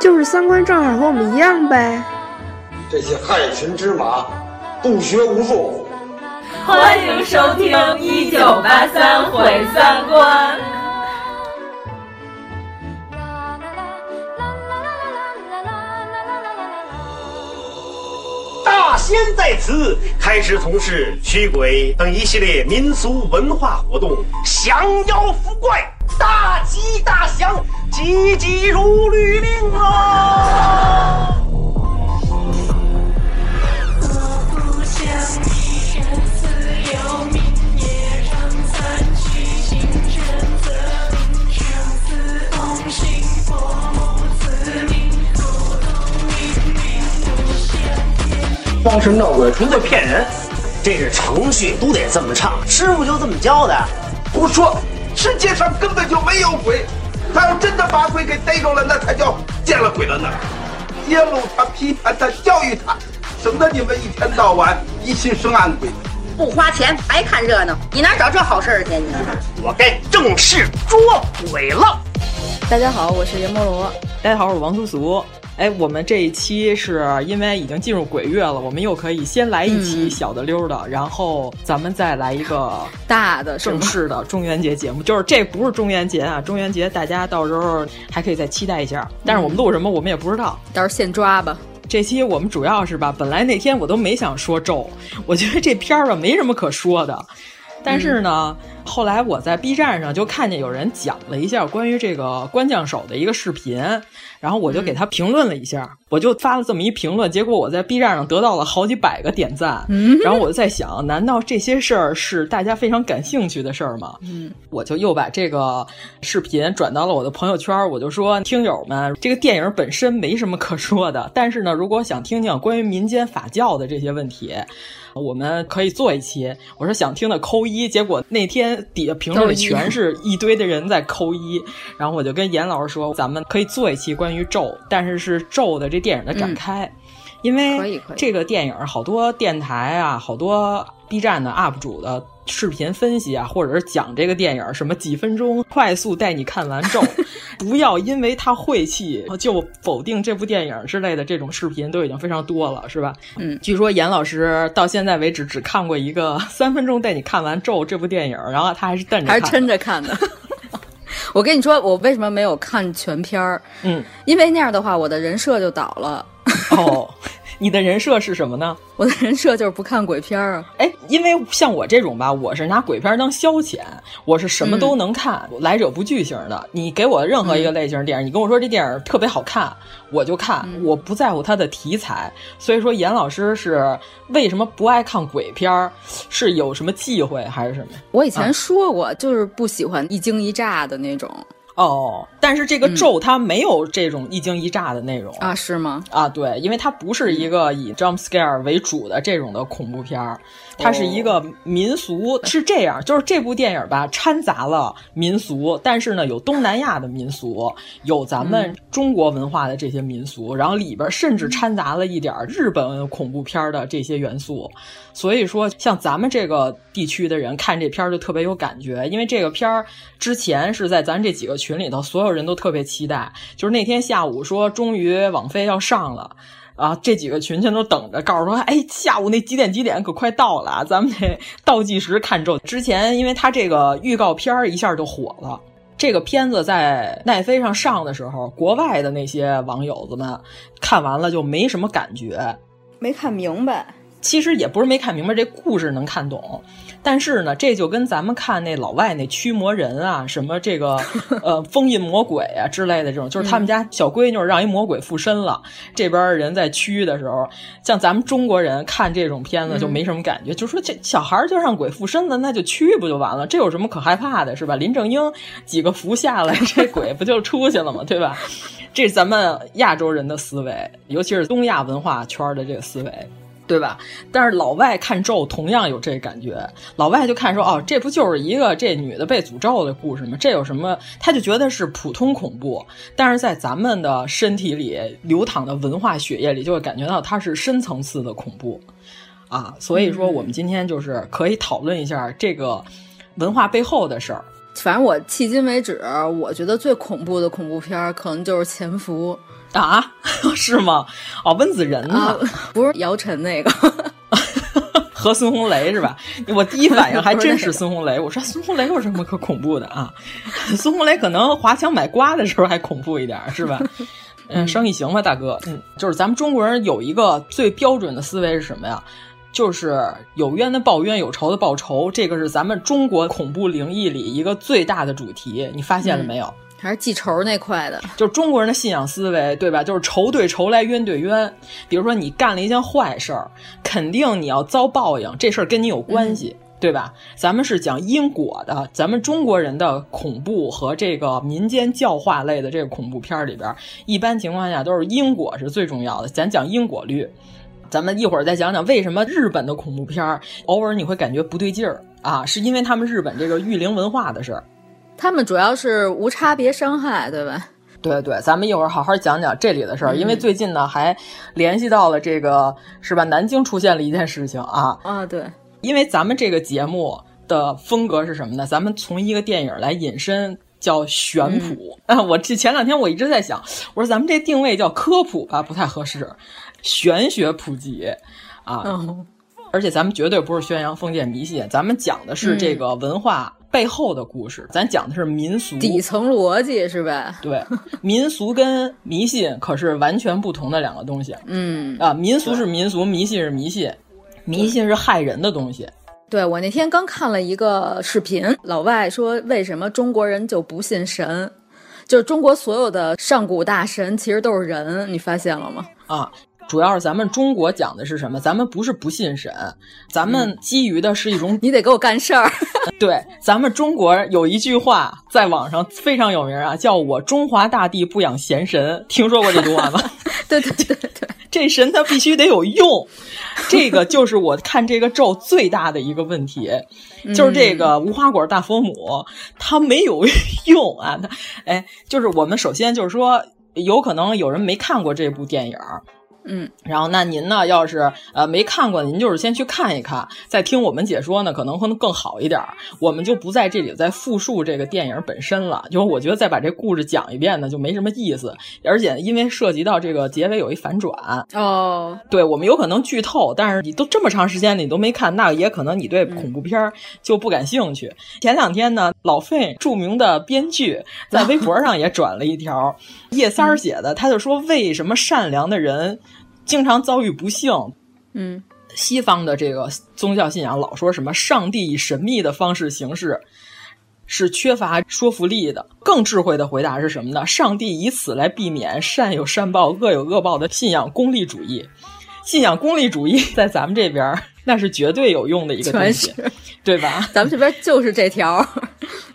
就是三观正好和我们一样呗。这些害群之马，不学无术。欢迎收听《一九八三毁三观》。大仙在此开始从事驱鬼等一系列民俗文化活动，降妖伏怪，大吉大祥，吉吉如律令啊！装神闹鬼，纯粹骗人，这是程序，都得这么唱，师傅就这么教的。胡说，世界上根本就没有鬼，他要真的把鬼给逮着了，那才叫见了鬼了呢。揭露他、批判他、教育他，省得你们一天到晚疑心生暗鬼。不花钱白看热闹，你哪找这好事儿去？你我该正式捉鬼了。大家好，我是阎摩罗。大家好，我是王苏苏。哎，我们这一期是因为已经进入鬼月了，我们又可以先来一期小的溜的，然后咱们再来一个大的正式的中元节节目。就是这不是中元节啊，中元节大家到时候还可以再期待一下。但是我们录什么我们也不知道，到时候现抓吧。这期我们主要是吧，本来那天我都没想说咒，我觉得这片儿吧没什么可说的。但是呢，嗯、后来我在 B 站上就看见有人讲了一下关于这个关将手的一个视频，然后我就给他评论了一下，嗯、我就发了这么一评论，结果我在 B 站上得到了好几百个点赞。嗯、然后我就在想，难道这些事儿是大家非常感兴趣的事儿吗？嗯，我就又把这个视频转到了我的朋友圈，我就说，听友们，这个电影本身没什么可说的，但是呢，如果想听听关于民间法教的这些问题。我们可以做一期，我说想听的扣一，结果那天底下评论里全是一堆的人在扣一，然后我就跟严老师说，咱们可以做一期关于咒，但是是咒的这电影的展开，嗯、因为这个电影好多电台啊，好多 B 站的 UP 主的。视频分析啊，或者是讲这个电影什么几分钟快速带你看完咒，不要因为他晦气就否定这部电影之类的这种视频都已经非常多了，是吧？嗯，据说严老师到现在为止只看过一个 三分钟带你看完咒这部电影，然后他还是瞪着还是撑着看的。我跟你说，我为什么没有看全片儿？嗯，因为那样的话，我的人设就倒了。哦。你的人设是什么呢？我的人设就是不看鬼片啊。哎，因为像我这种吧，我是拿鬼片当消遣，我是什么都能看，嗯、来者不拒型的。你给我任何一个类型电影，嗯、你跟我说这电影特别好看，我就看，嗯、我不在乎它的题材。所以说，严老师是为什么不爱看鬼片儿？是有什么忌讳还是什么？我以前说过，啊、就是不喜欢一惊一乍的那种。哦，但是这个咒它没有这种一惊一乍的内容、嗯、啊？是吗？啊，对，因为它不是一个以 jump scare 为主的这种的恐怖片儿，它是一个民俗，是这样，就是这部电影吧，掺杂了民俗，但是呢，有东南亚的民俗，有咱们中国文化的这些民俗，然后里边甚至掺杂了一点日本恐怖片的这些元素，所以说像咱们这个地区的人看这片儿就特别有感觉，因为这个片儿之前是在咱这几个群里头，所有人都特别期待，就是那天下午说终于网飞要上了。啊，这几个群全都等着，告诉说，哎，下午那几点几点可快到了啊，咱们得倒计时看咒。之前因为他这个预告片儿一下就火了，这个片子在奈飞上上的时候，国外的那些网友子们看完了就没什么感觉，没看明白。其实也不是没看明白，这故事能看懂。但是呢，这就跟咱们看那老外那驱魔人啊，什么这个 呃封印魔鬼啊之类的这种，就是他们家小闺女让一魔鬼附身了，这边人在驱的时候，像咱们中国人看这种片子就没什么感觉，就说这小孩就让鬼附身了，那就驱不就完了？这有什么可害怕的，是吧？林正英几个符下来，这鬼不就出去了吗？对吧？这是咱们亚洲人的思维，尤其是东亚文化圈的这个思维。对吧？但是老外看咒同样有这感觉，老外就看说哦，这不就是一个这女的被诅咒的故事吗？这有什么？他就觉得是普通恐怖，但是在咱们的身体里流淌的文化血液里，就会感觉到它是深层次的恐怖啊。所以说，我们今天就是可以讨论一下这个文化背后的事儿。反正我迄今为止，我觉得最恐怖的恐怖片可能就是《潜伏》。啊，是吗？哦，温子仁呢、啊？不是姚晨那个，和孙红雷是吧？我第一反应还真是孙红雷。我说孙红雷有什么可恐怖的啊？孙红雷可能华强买瓜的时候还恐怖一点，是吧？嗯，生意行吧，大哥。嗯，就是咱们中国人有一个最标准的思维是什么呀？就是有冤的报冤，有仇的报仇。这个是咱们中国恐怖灵异里一个最大的主题，你发现了没有？嗯还是记仇那块的，就是中国人的信仰思维，对吧？就是仇对仇来，冤对冤。比如说你干了一件坏事儿，肯定你要遭报应，这事儿跟你有关系，嗯、对吧？咱们是讲因果的，咱们中国人的恐怖和这个民间教化类的这个恐怖片里边，一般情况下都是因果是最重要的，咱讲因果律。咱们一会儿再讲讲为什么日本的恐怖片偶尔你会感觉不对劲儿啊，是因为他们日本这个育龄文化的事儿。他们主要是无差别伤害，对吧？对对，咱们一会儿好好讲讲这里的事儿，嗯、因为最近呢还联系到了这个是吧？南京出现了一件事情啊啊，对，因为咱们这个节目的风格是什么呢？咱们从一个电影来引申，叫玄普。啊、嗯，我这前两天我一直在想，我说咱们这定位叫科普吧，不太合适，玄学普及啊。嗯而且咱们绝对不是宣扬封建迷信，咱们讲的是这个文化背后的故事，嗯、咱讲的是民俗底层逻辑，是吧？对，民俗跟迷信可是完全不同的两个东西。嗯啊，民俗是民俗，迷信是迷信，迷信是害人的东西。对我那天刚看了一个视频，老外说为什么中国人就不信神？就是中国所有的上古大神其实都是人，你发现了吗？啊。主要是咱们中国讲的是什么？咱们不是不信神，咱们基于的是一种、嗯、你得给我干事儿。对，咱们中国有一句话在网上非常有名啊，叫我中华大地不养闲神。听说过这句话吗？对对对对，这神他必须得有用。这个就是我看这个咒最大的一个问题，就是这个无花果大佛母，它没有用啊。它哎，就是我们首先就是说，有可能有人没看过这部电影。嗯，然后那您呢？要是呃没看过，您就是先去看一看，再听我们解说呢，可能会更好一点。我们就不在这里再复述这个电影本身了，就是我觉得再把这故事讲一遍呢，就没什么意思。而且因为涉及到这个结尾有一反转哦，对我们有可能剧透，但是你都这么长时间你都没看，那也可能你对恐怖片就不感兴趣。嗯、前两天呢，老费著名的编剧在微博上也转了一条叶三儿写的，他就说为什么善良的人。经常遭遇不幸，嗯，西方的这个宗教信仰老说什么上帝以神秘的方式行事，是缺乏说服力的。更智慧的回答是什么呢？上帝以此来避免善有善报、恶有恶报的信仰功利主义。信仰功利主义在咱们这边那是绝对有用的一个东西，对吧？咱们这边就是这条，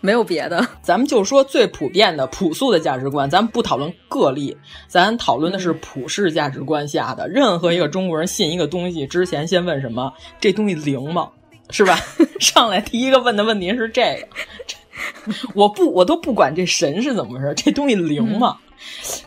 没有别的。咱们就说最普遍的、朴素的价值观，咱们不讨论个例，咱讨论的是普世价值观下的。任何一个中国人信一个东西之前，先问什么？这东西灵吗？是吧？上来第一个问的问题是这个。我不，我都不管这神是怎么回事，这东西灵吗？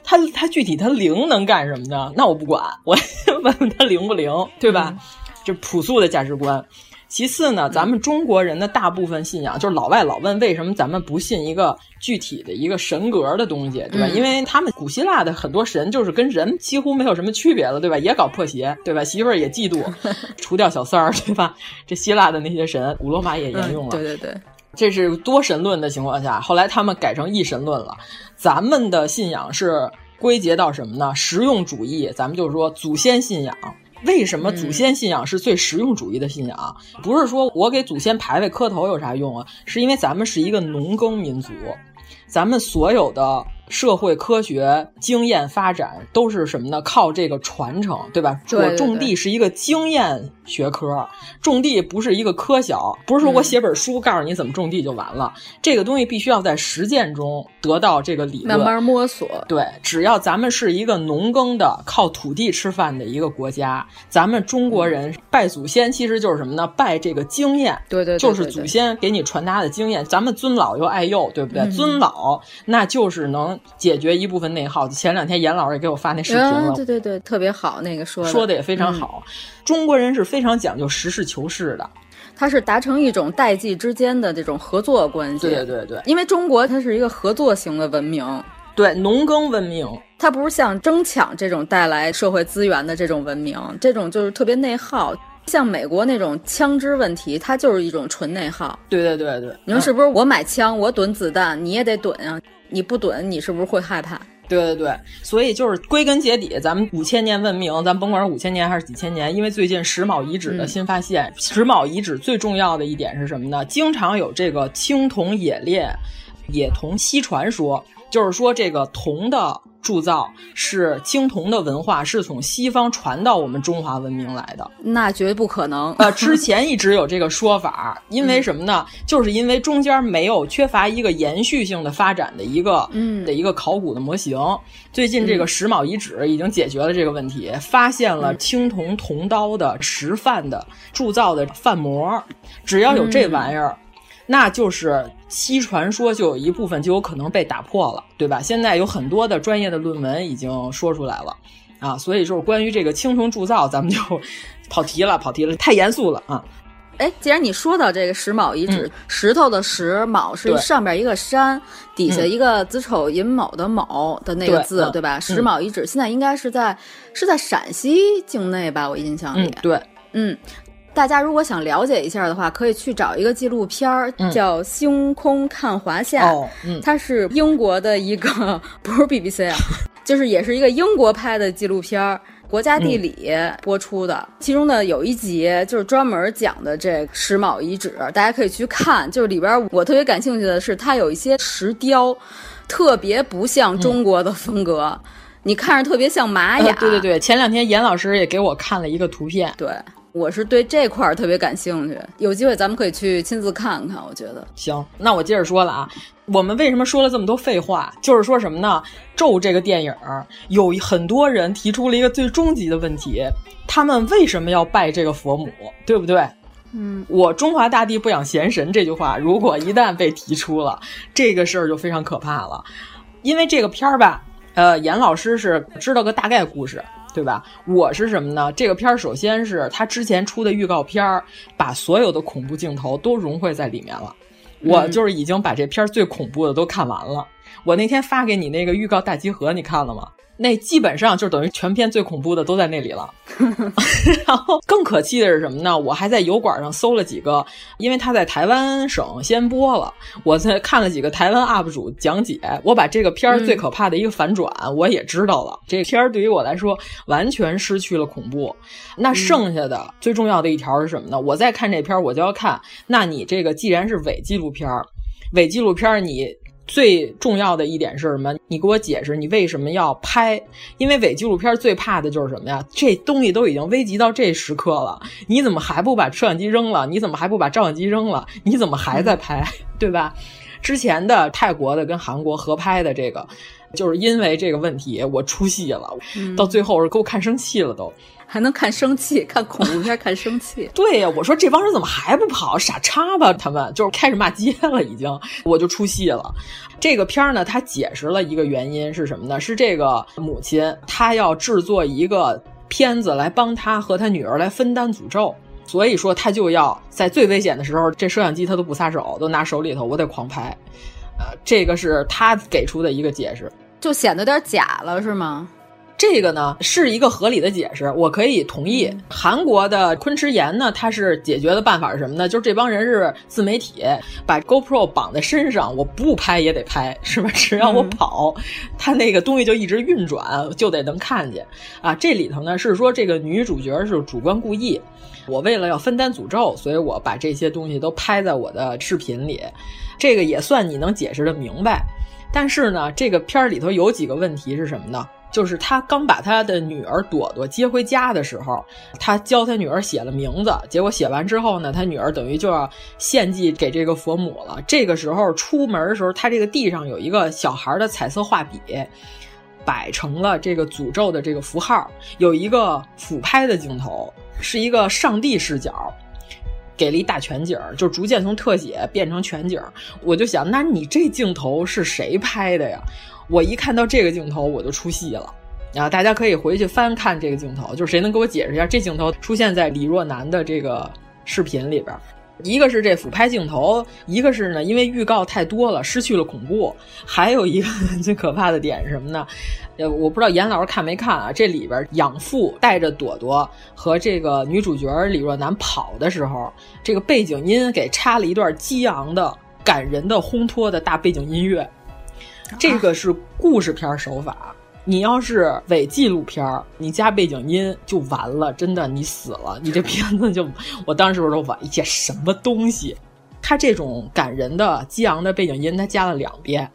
它它具体它灵能干什么呢？那我不管，我 问问它灵不灵，对吧？这朴素的价值观。其次呢，咱们中国人的大部分信仰，就是老外老问为什么咱们不信一个具体的一个神格的东西，对吧？嗯、因为他们古希腊的很多神就是跟人几乎没有什么区别了，对吧？也搞破鞋，对吧？媳妇儿也嫉妒，除掉小三儿，对吧？这希腊的那些神，古罗马也沿用了。嗯、对对对。这是多神论的情况下，后来他们改成一神论了。咱们的信仰是归结到什么呢？实用主义，咱们就是说祖先信仰，为什么祖先信仰是最实用主义的信仰？不是说我给祖先牌位磕头有啥用啊？是因为咱们是一个农耕民族，咱们所有的。社会科学经验发展都是什么呢？靠这个传承，对吧？对我种地是一个经验学科，种地不是一个科小，不是说我写本书告诉你怎么种地就完了。这个东西必须要在实践中得到这个理论，慢慢摸索。对，只要咱们是一个农耕的、靠土地吃饭的一个国家，咱们中国人拜祖先其实就是什么呢？拜这个经验，对对，就是祖先给你传达的经验。咱们尊老又爱幼，对不对？尊老那就是能。解决一部分内耗。前两天严老师也给我发那视频了，对对对，特别好，那个说的说的也非常好。中国人是非常讲究实事求是的，它是达成一种代际之间的这种合作关系。对对对，因为中国它是一个合作型的文明，对农耕文明，它不是像争抢这种带来社会资源的这种文明，这种就是特别内耗。像美国那种枪支问题，它就是一种纯内耗。对对对对，你说是不是？我买枪，我囤子弹，你也得囤啊。你不蹲，你是不是会害怕？对对对，所以就是归根结底，咱们五千年文明，咱甭管是五千年还是几千年，因为最近石卯遗址的新发现，嗯、石卯遗址最重要的一点是什么呢？经常有这个青铜冶炼、冶铜锡传说，就是说这个铜的。铸造是青铜的文化是从西方传到我们中华文明来的，那绝不可能。呃，之前一直有这个说法，因为什么呢？嗯、就是因为中间没有缺乏一个延续性的发展的一个嗯的一个考古的模型。最近这个石卯遗址已经解决了这个问题，发现了青铜铜刀的石范的铸造的范模，只要有这玩意儿。那就是西传说，就有一部分就有可能被打破了，对吧？现在有很多的专业的论文已经说出来了，啊，所以就是关于这个青铜铸造，咱们就 跑题了，跑题了，太严肃了啊！哎，既然你说到这个石卯遗址，嗯、石头的石，卯是上边一个山，底下一个子丑寅卯的卯的那个字，对,对吧？石卯遗址现在应该是在是在陕西境内吧？我印象里，嗯、对，嗯。大家如果想了解一下的话，可以去找一个纪录片儿，嗯、叫《星空看华夏》，哦嗯、它是英国的一个，不是 BBC 啊，就是也是一个英国拍的纪录片儿，国家地理播出的。嗯、其中呢有一集就是专门讲的这石卯遗址，大家可以去看。就是里边我特别感兴趣的是，它有一些石雕，特别不像中国的风格，嗯、你看着特别像玛雅。呃、对对对，前两天严老师也给我看了一个图片，对。我是对这块儿特别感兴趣，有机会咱们可以去亲自看看。我觉得行，那我接着说了啊，我们为什么说了这么多废话？就是说什么呢？咒这个电影有很多人提出了一个最终极的问题：他们为什么要拜这个佛母？对不对？嗯，我中华大地不养闲神这句话，如果一旦被提出了，这个事儿就非常可怕了。因为这个片儿吧，呃，严老师是知道个大概故事。对吧？我是什么呢？这个片儿首先是他之前出的预告片儿，把所有的恐怖镜头都融汇在里面了。我就是已经把这片儿最恐怖的都看完了。我那天发给你那个预告大集合，你看了吗？那基本上就等于全片最恐怖的都在那里了。然后更可气的是什么呢？我还在油管上搜了几个，因为他在台湾省先播了，我在看了几个台湾 UP 主讲解，我把这个片儿最可怕的一个反转、嗯、我也知道了。这片儿对于我来说完全失去了恐怖。那剩下的、嗯、最重要的一条是什么呢？我在看这片儿，我就要看，那你这个既然是伪纪录片儿，伪纪录片儿你。最重要的一点是什么？你给我解释，你为什么要拍？因为伪纪录片最怕的就是什么呀？这东西都已经危及到这时刻了，你怎么还不把摄像机扔了？你怎么还不把照相机扔了？你怎么还在拍？嗯、对吧？之前的泰国的跟韩国合拍的这个，就是因为这个问题，我出戏了，嗯、到最后是给我看生气了都。还能看生气，看恐怖片看生气。对呀、啊，我说这帮人怎么还不跑？傻叉吧，他们就是开始骂街了，已经，我就出戏了。这个片儿呢，他解释了一个原因是什么呢？是这个母亲她要制作一个片子来帮她和她女儿来分担诅咒，所以说她就要在最危险的时候，这摄像机她都不撒手，都拿手里头，我得狂拍。呃，这个是他给出的一个解释，就显得有点假了，是吗？这个呢是一个合理的解释，我可以同意。嗯、韩国的昆池岩呢，它是解决的办法是什么呢？就是这帮人是自媒体，把 GoPro 绑在身上，我不拍也得拍，是吧？只要我跑，嗯、它那个东西就一直运转，就得能看见啊。这里头呢是说这个女主角是主观故意，我为了要分担诅咒，所以我把这些东西都拍在我的视频里，这个也算你能解释的明白。但是呢，这个片儿里头有几个问题是什么呢？就是他刚把他的女儿朵朵接回家的时候，他教他女儿写了名字，结果写完之后呢，他女儿等于就要献祭给这个佛母了。这个时候出门的时候，他这个地上有一个小孩的彩色画笔，摆成了这个诅咒的这个符号，有一个俯拍的镜头，是一个上帝视角。给了一大全景，就逐渐从特写变成全景。我就想，那你这镜头是谁拍的呀？我一看到这个镜头，我就出戏了。啊，大家可以回去翻看这个镜头，就是谁能给我解释一下，这镜头出现在李若男的这个视频里边。一个是这俯拍镜头，一个是呢，因为预告太多了，失去了恐怖。还有一个 最可怕的点是什么呢？呃，我不知道严老师看没看啊？这里边养父带着朵朵和这个女主角李若男跑的时候，这个背景音给插了一段激昂的、感人的、烘托的大背景音乐。这个是故事片手法。你要是伪纪录片儿，你加背景音就完了，真的你死了，你这片子就……我当时说完，这什么东西？他这种感人的、激昂的背景音，他加了两遍。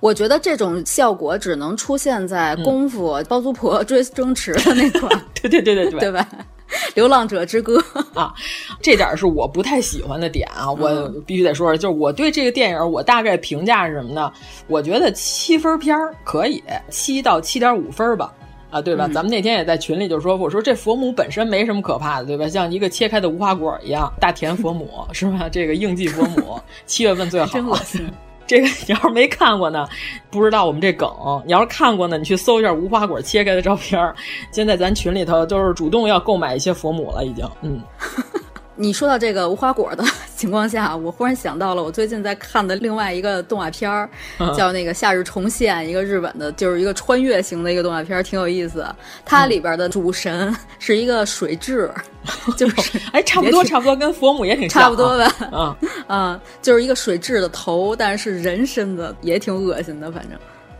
我觉得这种效果只能出现在功夫、嗯、包租婆追 争持的那块儿。对对对对对，对吧？流浪者之歌 啊，这点是我不太喜欢的点啊，我必须得说说，就是我对这个电影我大概评价是什么呢？我觉得七分片儿可以，七到七点五分吧，啊，对吧？嗯、咱们那天也在群里就说，我说这佛母本身没什么可怕的，对吧？像一个切开的无花果一样，大田佛母 是吧？这个应季佛母，七月份最好。真恶心。这个你要是没看过呢，不知道我们这梗；你要是看过呢，你去搜一下无花果切开的照片。现在咱群里头都是主动要购买一些佛母了，已经。嗯，你说到这个无花果的 情况下，我忽然想到了我最近在看的另外一个动画片儿，叫那个《夏日重现》，一个日本的，就是一个穿越型的一个动画片，挺有意思。它里边的主神是一个水蛭。就是哎，差不多，差不多，跟佛母也挺差不多吧？啊啊，就是一个水蛭的头，但是人身子，也挺恶心的。反正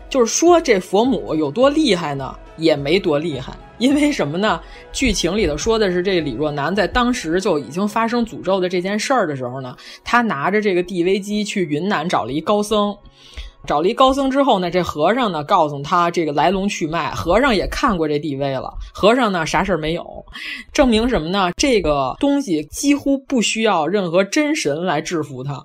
就是说，这佛母有多厉害呢？也没多厉害，因为什么呢？剧情里头说的是，这李若男在当时就已经发生诅咒的这件事儿的时候呢，他拿着这个 DV 机去云南找了一高僧。找了一高僧之后呢，这和尚呢告诉他这个来龙去脉。和尚也看过这 DV 了，和尚呢啥事儿没有，证明什么呢？这个东西几乎不需要任何真神来制服他，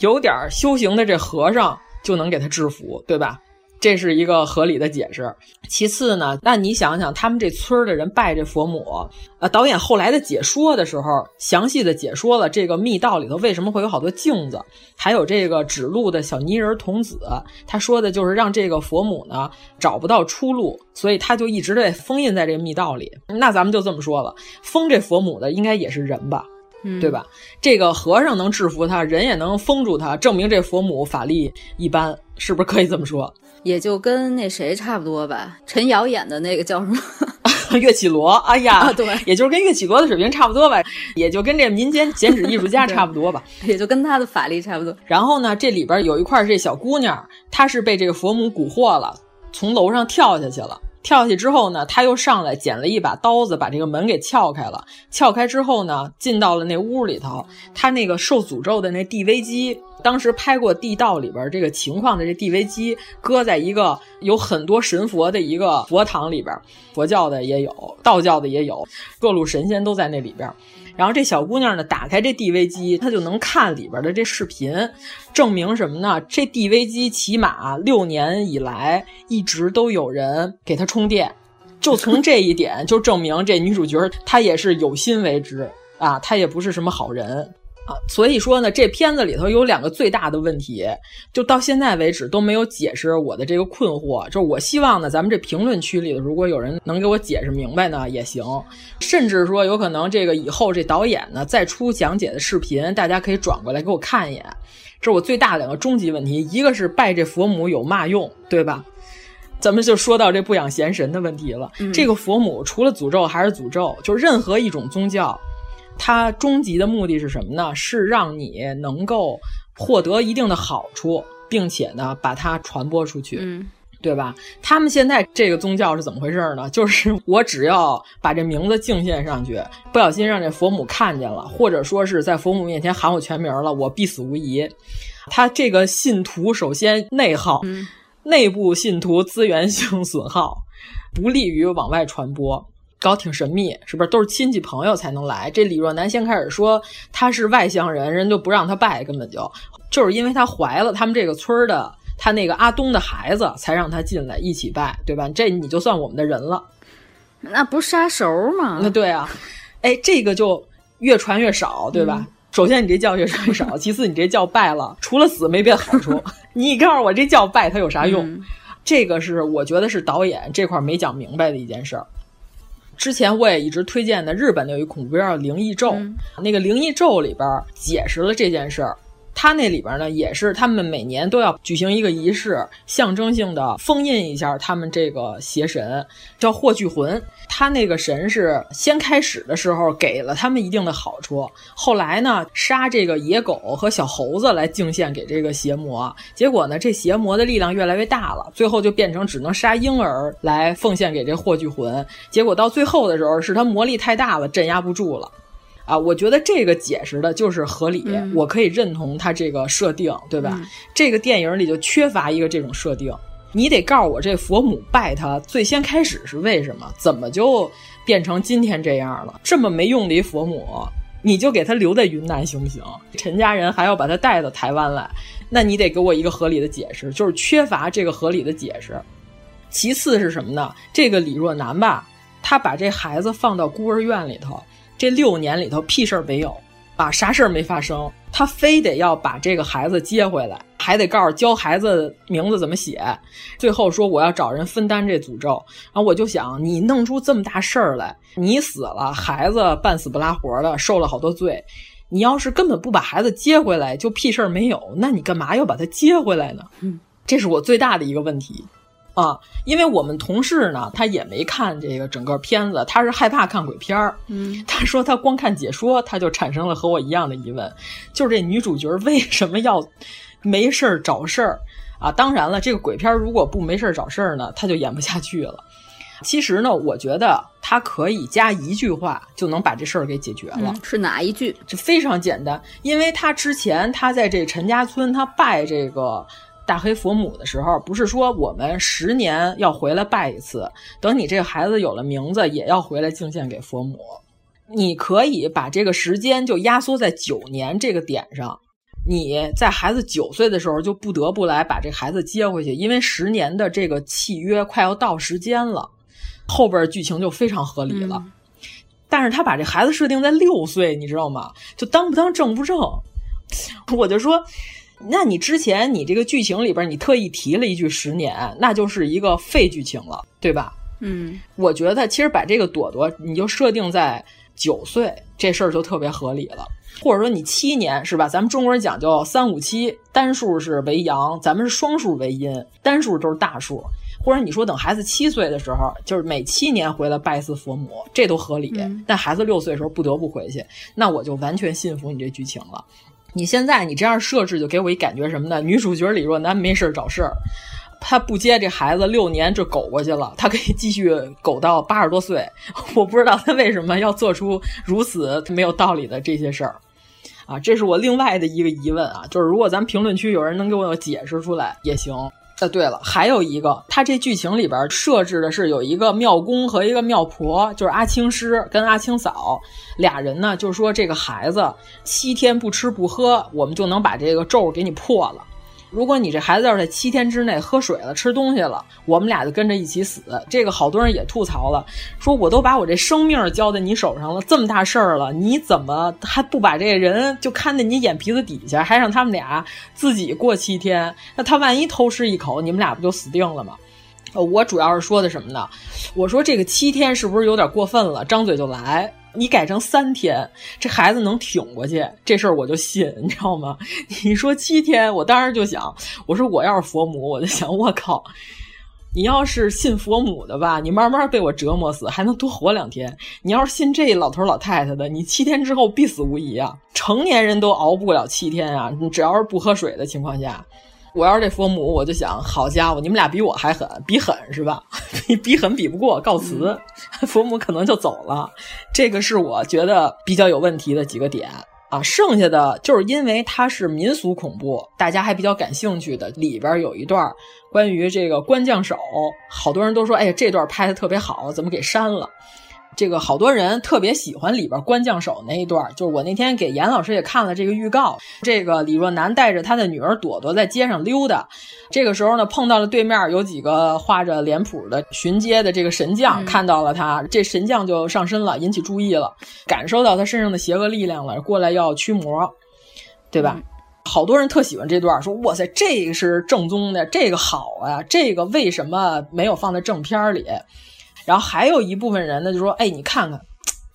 有点修行的这和尚就能给他制服，对吧？这是一个合理的解释。其次呢，那你想想，他们这村儿的人拜这佛母，呃，导演后来的解说的时候，详细的解说了这个密道里头为什么会有好多镜子，还有这个指路的小泥人童子。他说的就是让这个佛母呢找不到出路，所以他就一直被封印在这个密道里。那咱们就这么说了，封这佛母的应该也是人吧？嗯、对吧？这个和尚能制服他，人也能封住他，证明这佛母法力一般，是不是可以这么说？也就跟那谁差不多吧，陈瑶演的那个叫什么 岳绮罗？哎呀，啊、对，也就是跟岳绮罗的水平差不多吧，也就跟这民间剪纸艺术家 差不多吧，也就跟他的法力差不多。然后呢，这里边有一块这小姑娘，她是被这个佛母蛊惑了，从楼上跳下去了。跳下去之后呢，她又上来捡了一把刀子，把这个门给撬开了。撬开之后呢，进到了那屋里头。她那个受诅咒的那 DV 机，当时拍过地道里边这个情况的这 DV 机，搁在一个有很多神佛的一个佛堂里边，佛教的也有，道教的也有，各路神仙都在那里边。然后这小姑娘呢，打开这 DV 机，她就能看里边的这视频，证明什么呢？这 DV 机起码六年以来一直都有人给她充电，就从这一点就证明这女主角她也是有心为之啊，她也不是什么好人。啊，所以说呢，这片子里头有两个最大的问题，就到现在为止都没有解释我的这个困惑。就是我希望呢，咱们这评论区里头，如果有人能给我解释明白呢，也行。甚至说，有可能这个以后这导演呢再出讲解的视频，大家可以转过来给我看一眼。这是我最大的两个终极问题，一个是拜这佛母有嘛用，对吧？咱们就说到这不养闲神的问题了。嗯、这个佛母除了诅咒还是诅咒，就是任何一种宗教，它终极的目的是什么呢？是让你能够获得一定的好处，并且呢把它传播出去。嗯。对吧？他们现在这个宗教是怎么回事呢？就是我只要把这名字敬献上去，不小心让这佛母看见了，或者说是在佛母面前喊我全名了，我必死无疑。他这个信徒首先内耗，嗯、内部信徒资源性损耗，不利于往外传播。搞挺神秘，是不是？都是亲戚朋友才能来。这李若男先开始说他是外乡人，人就不让他拜，根本就就是因为他怀了他们这个村的。他那个阿东的孩子才让他进来一起拜，对吧？这你就算我们的人了，那不是杀熟吗？那对啊，哎，这个就越传越少，对吧？嗯、首先你这教越传越少，其次你这教拜了，除了死没别的好处。你告诉我这教拜它有啥用？嗯、这个是我觉得是导演这块没讲明白的一件事儿。之前我也一直推荐的日本的有一恐怖片叫《灵异咒》，嗯、那个《灵异咒》里边解释了这件事儿。他那里边呢，也是他们每年都要举行一个仪式，象征性的封印一下他们这个邪神，叫霍巨魂。他那个神是先开始的时候给了他们一定的好处，后来呢杀这个野狗和小猴子来敬献给这个邪魔，结果呢这邪魔的力量越来越大了，最后就变成只能杀婴儿来奉献给这霍巨魂。结果到最后的时候，是他魔力太大了，镇压不住了。啊，我觉得这个解释的就是合理，嗯、我可以认同他这个设定，对吧？嗯、这个电影里就缺乏一个这种设定，你得告诉我这佛母拜他最先开始是为什么，怎么就变成今天这样了？这么没用的一佛母，你就给他留在云南行不行？陈家人还要把他带到台湾来，那你得给我一个合理的解释，就是缺乏这个合理的解释。其次是什么呢？这个李若男吧，他把这孩子放到孤儿院里头。这六年里头屁事儿没有啊，啥事儿没发生，他非得要把这个孩子接回来，还得告诉教孩子名字怎么写，最后说我要找人分担这诅咒。然后我就想，你弄出这么大事儿来，你死了，孩子半死不拉活的，受了好多罪。你要是根本不把孩子接回来，就屁事儿没有，那你干嘛要把他接回来呢？嗯，这是我最大的一个问题。啊，因为我们同事呢，他也没看这个整个片子，他是害怕看鬼片儿。嗯，他说他光看解说，他就产生了和我一样的疑问，就是这女主角为什么要没事儿找事儿啊？当然了，这个鬼片如果不没事儿找事儿呢，他就演不下去了。其实呢，我觉得他可以加一句话就能把这事儿给解决了。嗯、是哪一句？这非常简单，因为他之前他在这陈家村他拜这个。大黑佛母的时候，不是说我们十年要回来拜一次，等你这个孩子有了名字，也要回来敬献给佛母。你可以把这个时间就压缩在九年这个点上，你在孩子九岁的时候就不得不来把这孩子接回去，因为十年的这个契约快要到时间了，后边剧情就非常合理了。嗯、但是他把这孩子设定在六岁，你知道吗？就当不当正不正？我就说。那你之前你这个剧情里边你特意提了一句十年，那就是一个废剧情了，对吧？嗯，我觉得其实把这个朵朵你就设定在九岁，这事儿就特别合理了。或者说你七年是吧？咱们中国人讲究三五七，单数是为阳，咱们是双数为阴，单数都是大数。或者你说等孩子七岁的时候，就是每七年回来拜一次佛母，这都合理。嗯、但孩子六岁的时候不得不回去，那我就完全信服你这剧情了。你现在你这样设置，就给我一感觉什么呢？女主角李若男没事找事儿，她不接这孩子六年就苟过去了，她可以继续苟到八十多岁。我不知道她为什么要做出如此没有道理的这些事儿，啊，这是我另外的一个疑问啊，就是如果咱评论区有人能给我解释出来也行。呃，对了，还有一个，他这剧情里边设置的是有一个庙公和一个庙婆，就是阿青师跟阿青嫂俩人呢，就是说这个孩子七天不吃不喝，我们就能把这个咒给你破了。如果你这孩子要是在七天之内喝水了、吃东西了，我们俩就跟着一起死。这个好多人也吐槽了，说我都把我这生命交在你手上了，这么大事儿了，你怎么还不把这人就看在你眼皮子底下，还让他们俩自己过七天？那他万一偷吃一口，你们俩不就死定了吗？呃，我主要是说的什么呢？我说这个七天是不是有点过分了？张嘴就来。你改成三天，这孩子能挺过去，这事儿我就信，你知道吗？你说七天，我当时就想，我说我要是佛母，我就想，我靠，你要是信佛母的吧，你慢慢被我折磨死，还能多活两天；你要是信这老头老太太的，你七天之后必死无疑啊！成年人都熬不了七天啊！你只要是不喝水的情况下，我要是这佛母，我就想，好家伙，你们俩比我还狠，比狠是吧？比比狠比不过，告辞，佛母可能就走了。这个是我觉得比较有问题的几个点。啊，剩下的就是因为它是民俗恐怖，大家还比较感兴趣的。里边有一段关于这个官将手，好多人都说，哎呀，这段拍的特别好，怎么给删了？这个好多人特别喜欢里边关将手那一段，就是我那天给严老师也看了这个预告。这个李若男带着他的女儿朵朵在街上溜达，这个时候呢，碰到了对面有几个画着脸谱的巡街的这个神将，看到了他，这神将就上身了，引起注意了，感受到他身上的邪恶力量了，过来要驱魔，对吧？好多人特喜欢这段，说哇塞，这个是正宗的，这个好啊，这个为什么没有放在正片里？然后还有一部分人呢，就说：“哎，你看看，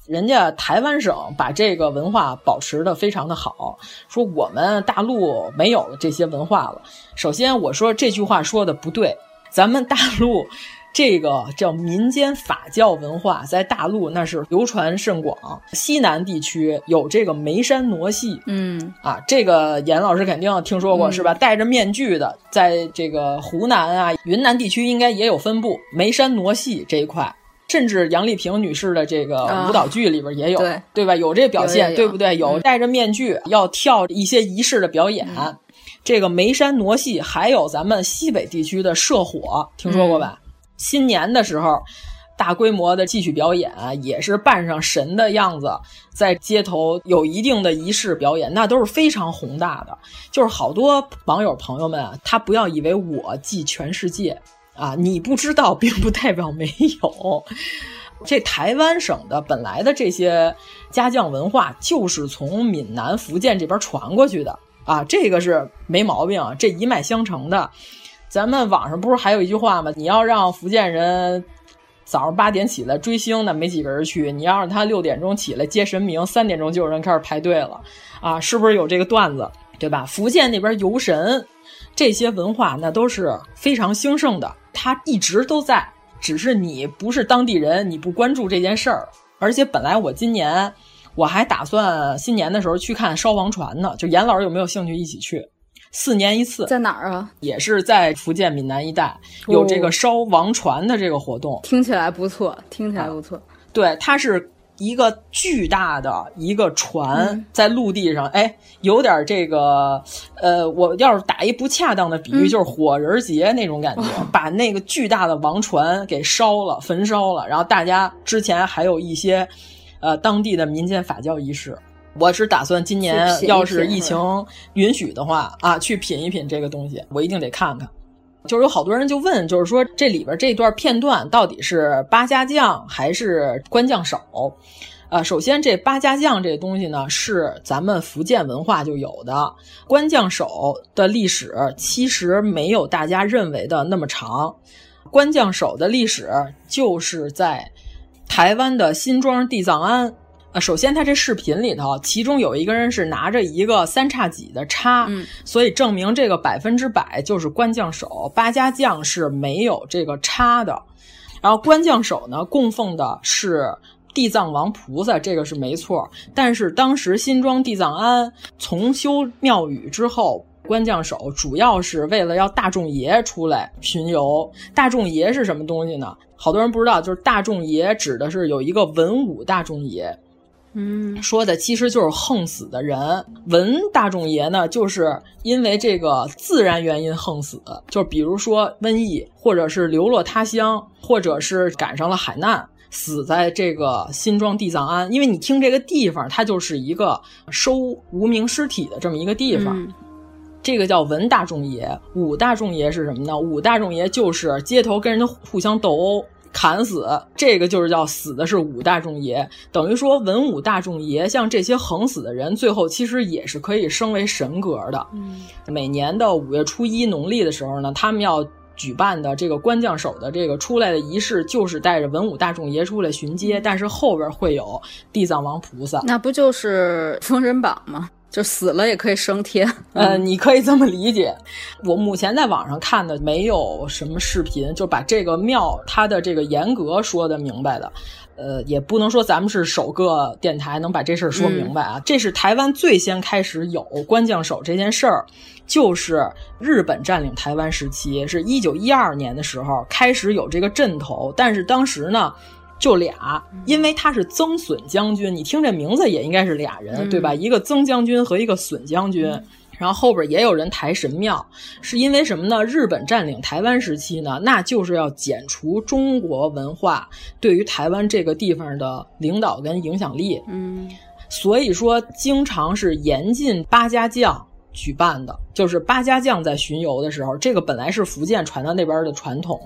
人家台湾省把这个文化保持的非常的好，说我们大陆没有这些文化了。首先，我说这句话说的不对，咱们大陆这个叫民间法教文化，在大陆那是流传甚广。西南地区有这个眉山傩戏，嗯啊，这个严老师肯定听说过、嗯、是吧？戴着面具的，在这个湖南啊、云南地区应该也有分布眉山傩戏这一块。”甚至杨丽萍女士的这个舞蹈剧里边也有，啊、对对吧？有这表现，对不对？有嗯、戴着面具要跳一些仪式的表演，嗯、这个眉山傩戏，还有咱们西北地区的社火，听说过吧？嗯、新年的时候，大规模的戏曲表演，也是扮上神的样子，在街头有一定的仪式表演，那都是非常宏大的。就是好多网友朋友们，他不要以为我记全世界。啊，你不知道，并不代表没有。这台湾省的本来的这些家将文化，就是从闽南、福建这边传过去的啊，这个是没毛病，这一脉相承的。咱们网上不是还有一句话吗？你要让福建人早上八点起来追星呢，没几个人去；你要让他六点钟起来接神明，三点钟就有人开始排队了啊，是不是有这个段子？对吧？福建那边游神。这些文化那都是非常兴盛的，它一直都在，只是你不是当地人，你不关注这件事儿。而且本来我今年我还打算新年的时候去看烧王船呢，就严老师有没有兴趣一起去？四年一次，在哪儿啊？也是在福建闽南一带有这个烧王船的这个活动，听起来不错，听起来不错。对，它是。一个巨大的一个船嗯在陆地上，哎，有点这个，呃，我要是打一不恰当的比喻，嗯就是火人节那种感觉，哦把那个巨大的王船给烧了，焚烧了，然后大家之前还有一些，呃，当地的民间法教仪式。我是打算今年要是疫情允许的话啊，去品一品这个东西，我一定得看看。就是有好多人就问，就是说这里边这段片段到底是八家将还是官将手？呃，首先这八家将这东西呢，是咱们福建文化就有的。官将手的历史其实没有大家认为的那么长。官将手的历史就是在台湾的新庄地藏庵。呃，首先他这视频里头，其中有一个人是拿着一个三叉戟的叉，嗯所以证明这个百分之百就是官将手，八家将是没有这个叉的。然后官将手呢，供奉的是地藏王菩萨，这个是没错。但是当时新庄地藏庵重修庙宇之后，官将手主要是为了要大众爷出来巡游。大众爷是什么东西呢？好多人不知道，就是大众爷指的是有一个文武大众爷。嗯，说的其实就是横死的人。文大众爷呢，就是因为这个自然原因横死，就比如说瘟疫，或者是流落他乡，或者是赶上了海难，死在这个新庄地藏庵。因为你听这个地方，它就是一个收无名尸体的这么一个地方。嗯这个叫文大众爷，武大众爷是什么呢？武大众爷就是街头跟人家互相斗殴。砍死，这个就是叫死的是武大众爷，等于说文武大众爷，像这些横死的人，最后其实也是可以升为神格的。嗯，每年的五月初一农历的时候呢，他们要举办的这个官将手的这个出来的仪式，就是带着文武大众爷出来巡街，但是后边会有地藏王菩萨。那不就是封神榜吗？就死了也可以升天。呃，你可以这么理解。我目前在网上看的没有什么视频，就把这个庙它的这个严格说的明白的。呃，也不能说咱们是首个电台能把这事儿说明白啊。嗯、这是台湾最先开始有官将手这件事儿，就是日本占领台湾时期，是一九一二年的时候开始有这个阵头。但是当时呢，就俩，因为他是曾损将军，你听这名字也应该是俩人，嗯、对吧？一个曾将军和一个损将军。嗯然后后边也有人抬神庙，是因为什么呢？日本占领台湾时期呢，那就是要剪除中国文化对于台湾这个地方的领导跟影响力。嗯，所以说经常是严禁八家将举办的，就是八家将在巡游的时候，这个本来是福建传到那边的传统，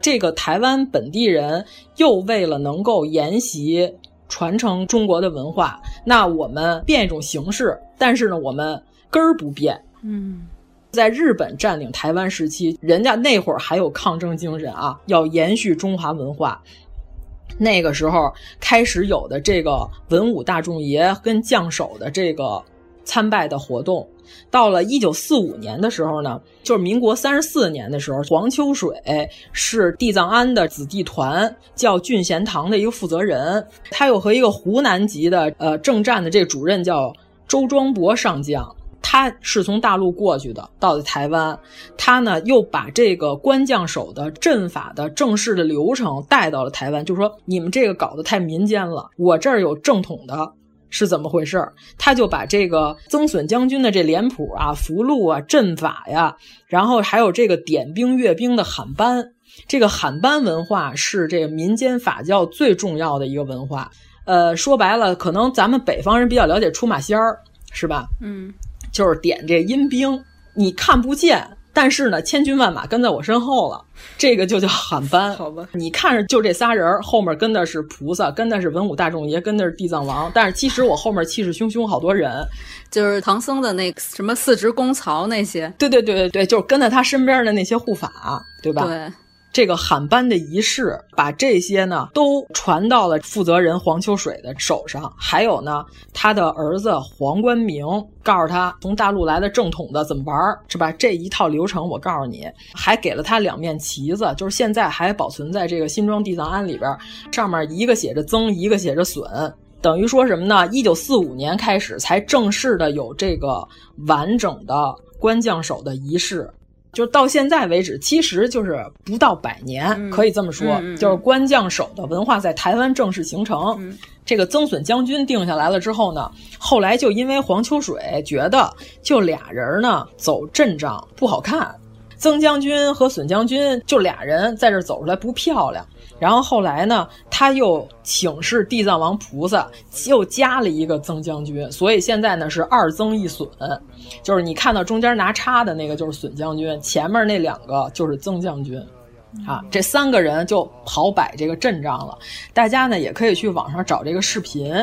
这个台湾本地人又为了能够沿袭传承中国的文化，那我们变一种形式，但是呢，我们。根儿不变，嗯，在日本占领台湾时期，人家那会儿还有抗争精神啊，要延续中华文化。那个时候开始有的这个文武大众爷跟将手的这个参拜的活动，到了一九四五年的时候呢，就是民国三十四年的时候，黄秋水是地藏庵的子弟团叫俊贤堂的一个负责人，他又和一个湖南籍的呃政战的这主任叫周庄博上将。他是从大陆过去的，到了台湾，他呢又把这个官将手的阵法的正式的流程带到了台湾，就说你们这个搞得太民间了，我这儿有正统的，是怎么回事？他就把这个曾损将军的这脸谱啊、符箓啊、阵法呀，然后还有这个点兵阅兵的喊班，这个喊班文化是这个民间法教最重要的一个文化。呃，说白了，可能咱们北方人比较了解出马仙儿，是吧？嗯。就是点这阴兵，你看不见，但是呢，千军万马跟在我身后了，这个就叫喊班。好吧，你看着就这仨人，后面跟的是菩萨，跟的是文武大众爷，跟的是地藏王，但是其实我后面气势汹汹好多人，就是唐僧的那什么四职公曹那些。对对对对对，就是跟在他身边的那些护法，对吧？对。这个喊班的仪式，把这些呢都传到了负责人黄秋水的手上。还有呢，他的儿子黄冠明告诉他，从大陆来的正统的怎么玩，是吧？这一套流程我告诉你，还给了他两面旗子，就是现在还保存在这个新庄地藏庵里边，上面一个写着增，一个写着损，等于说什么呢？一九四五年开始才正式的有这个完整的官将手的仪式。就到现在为止，其实就是不到百年，嗯、可以这么说，就是官将守的文化在台湾正式形成。嗯、这个曾损将军定下来了之后呢，后来就因为黄秋水觉得就俩人呢走阵仗不好看，曾将军和损将军就俩人在这走出来不漂亮。然后后来呢，他又请示地藏王菩萨，又加了一个曾将军，所以现在呢是二曾一损，就是你看到中间拿叉的那个就是损将军，前面那两个就是曾将军，啊，这三个人就跑摆这个阵仗了。大家呢也可以去网上找这个视频，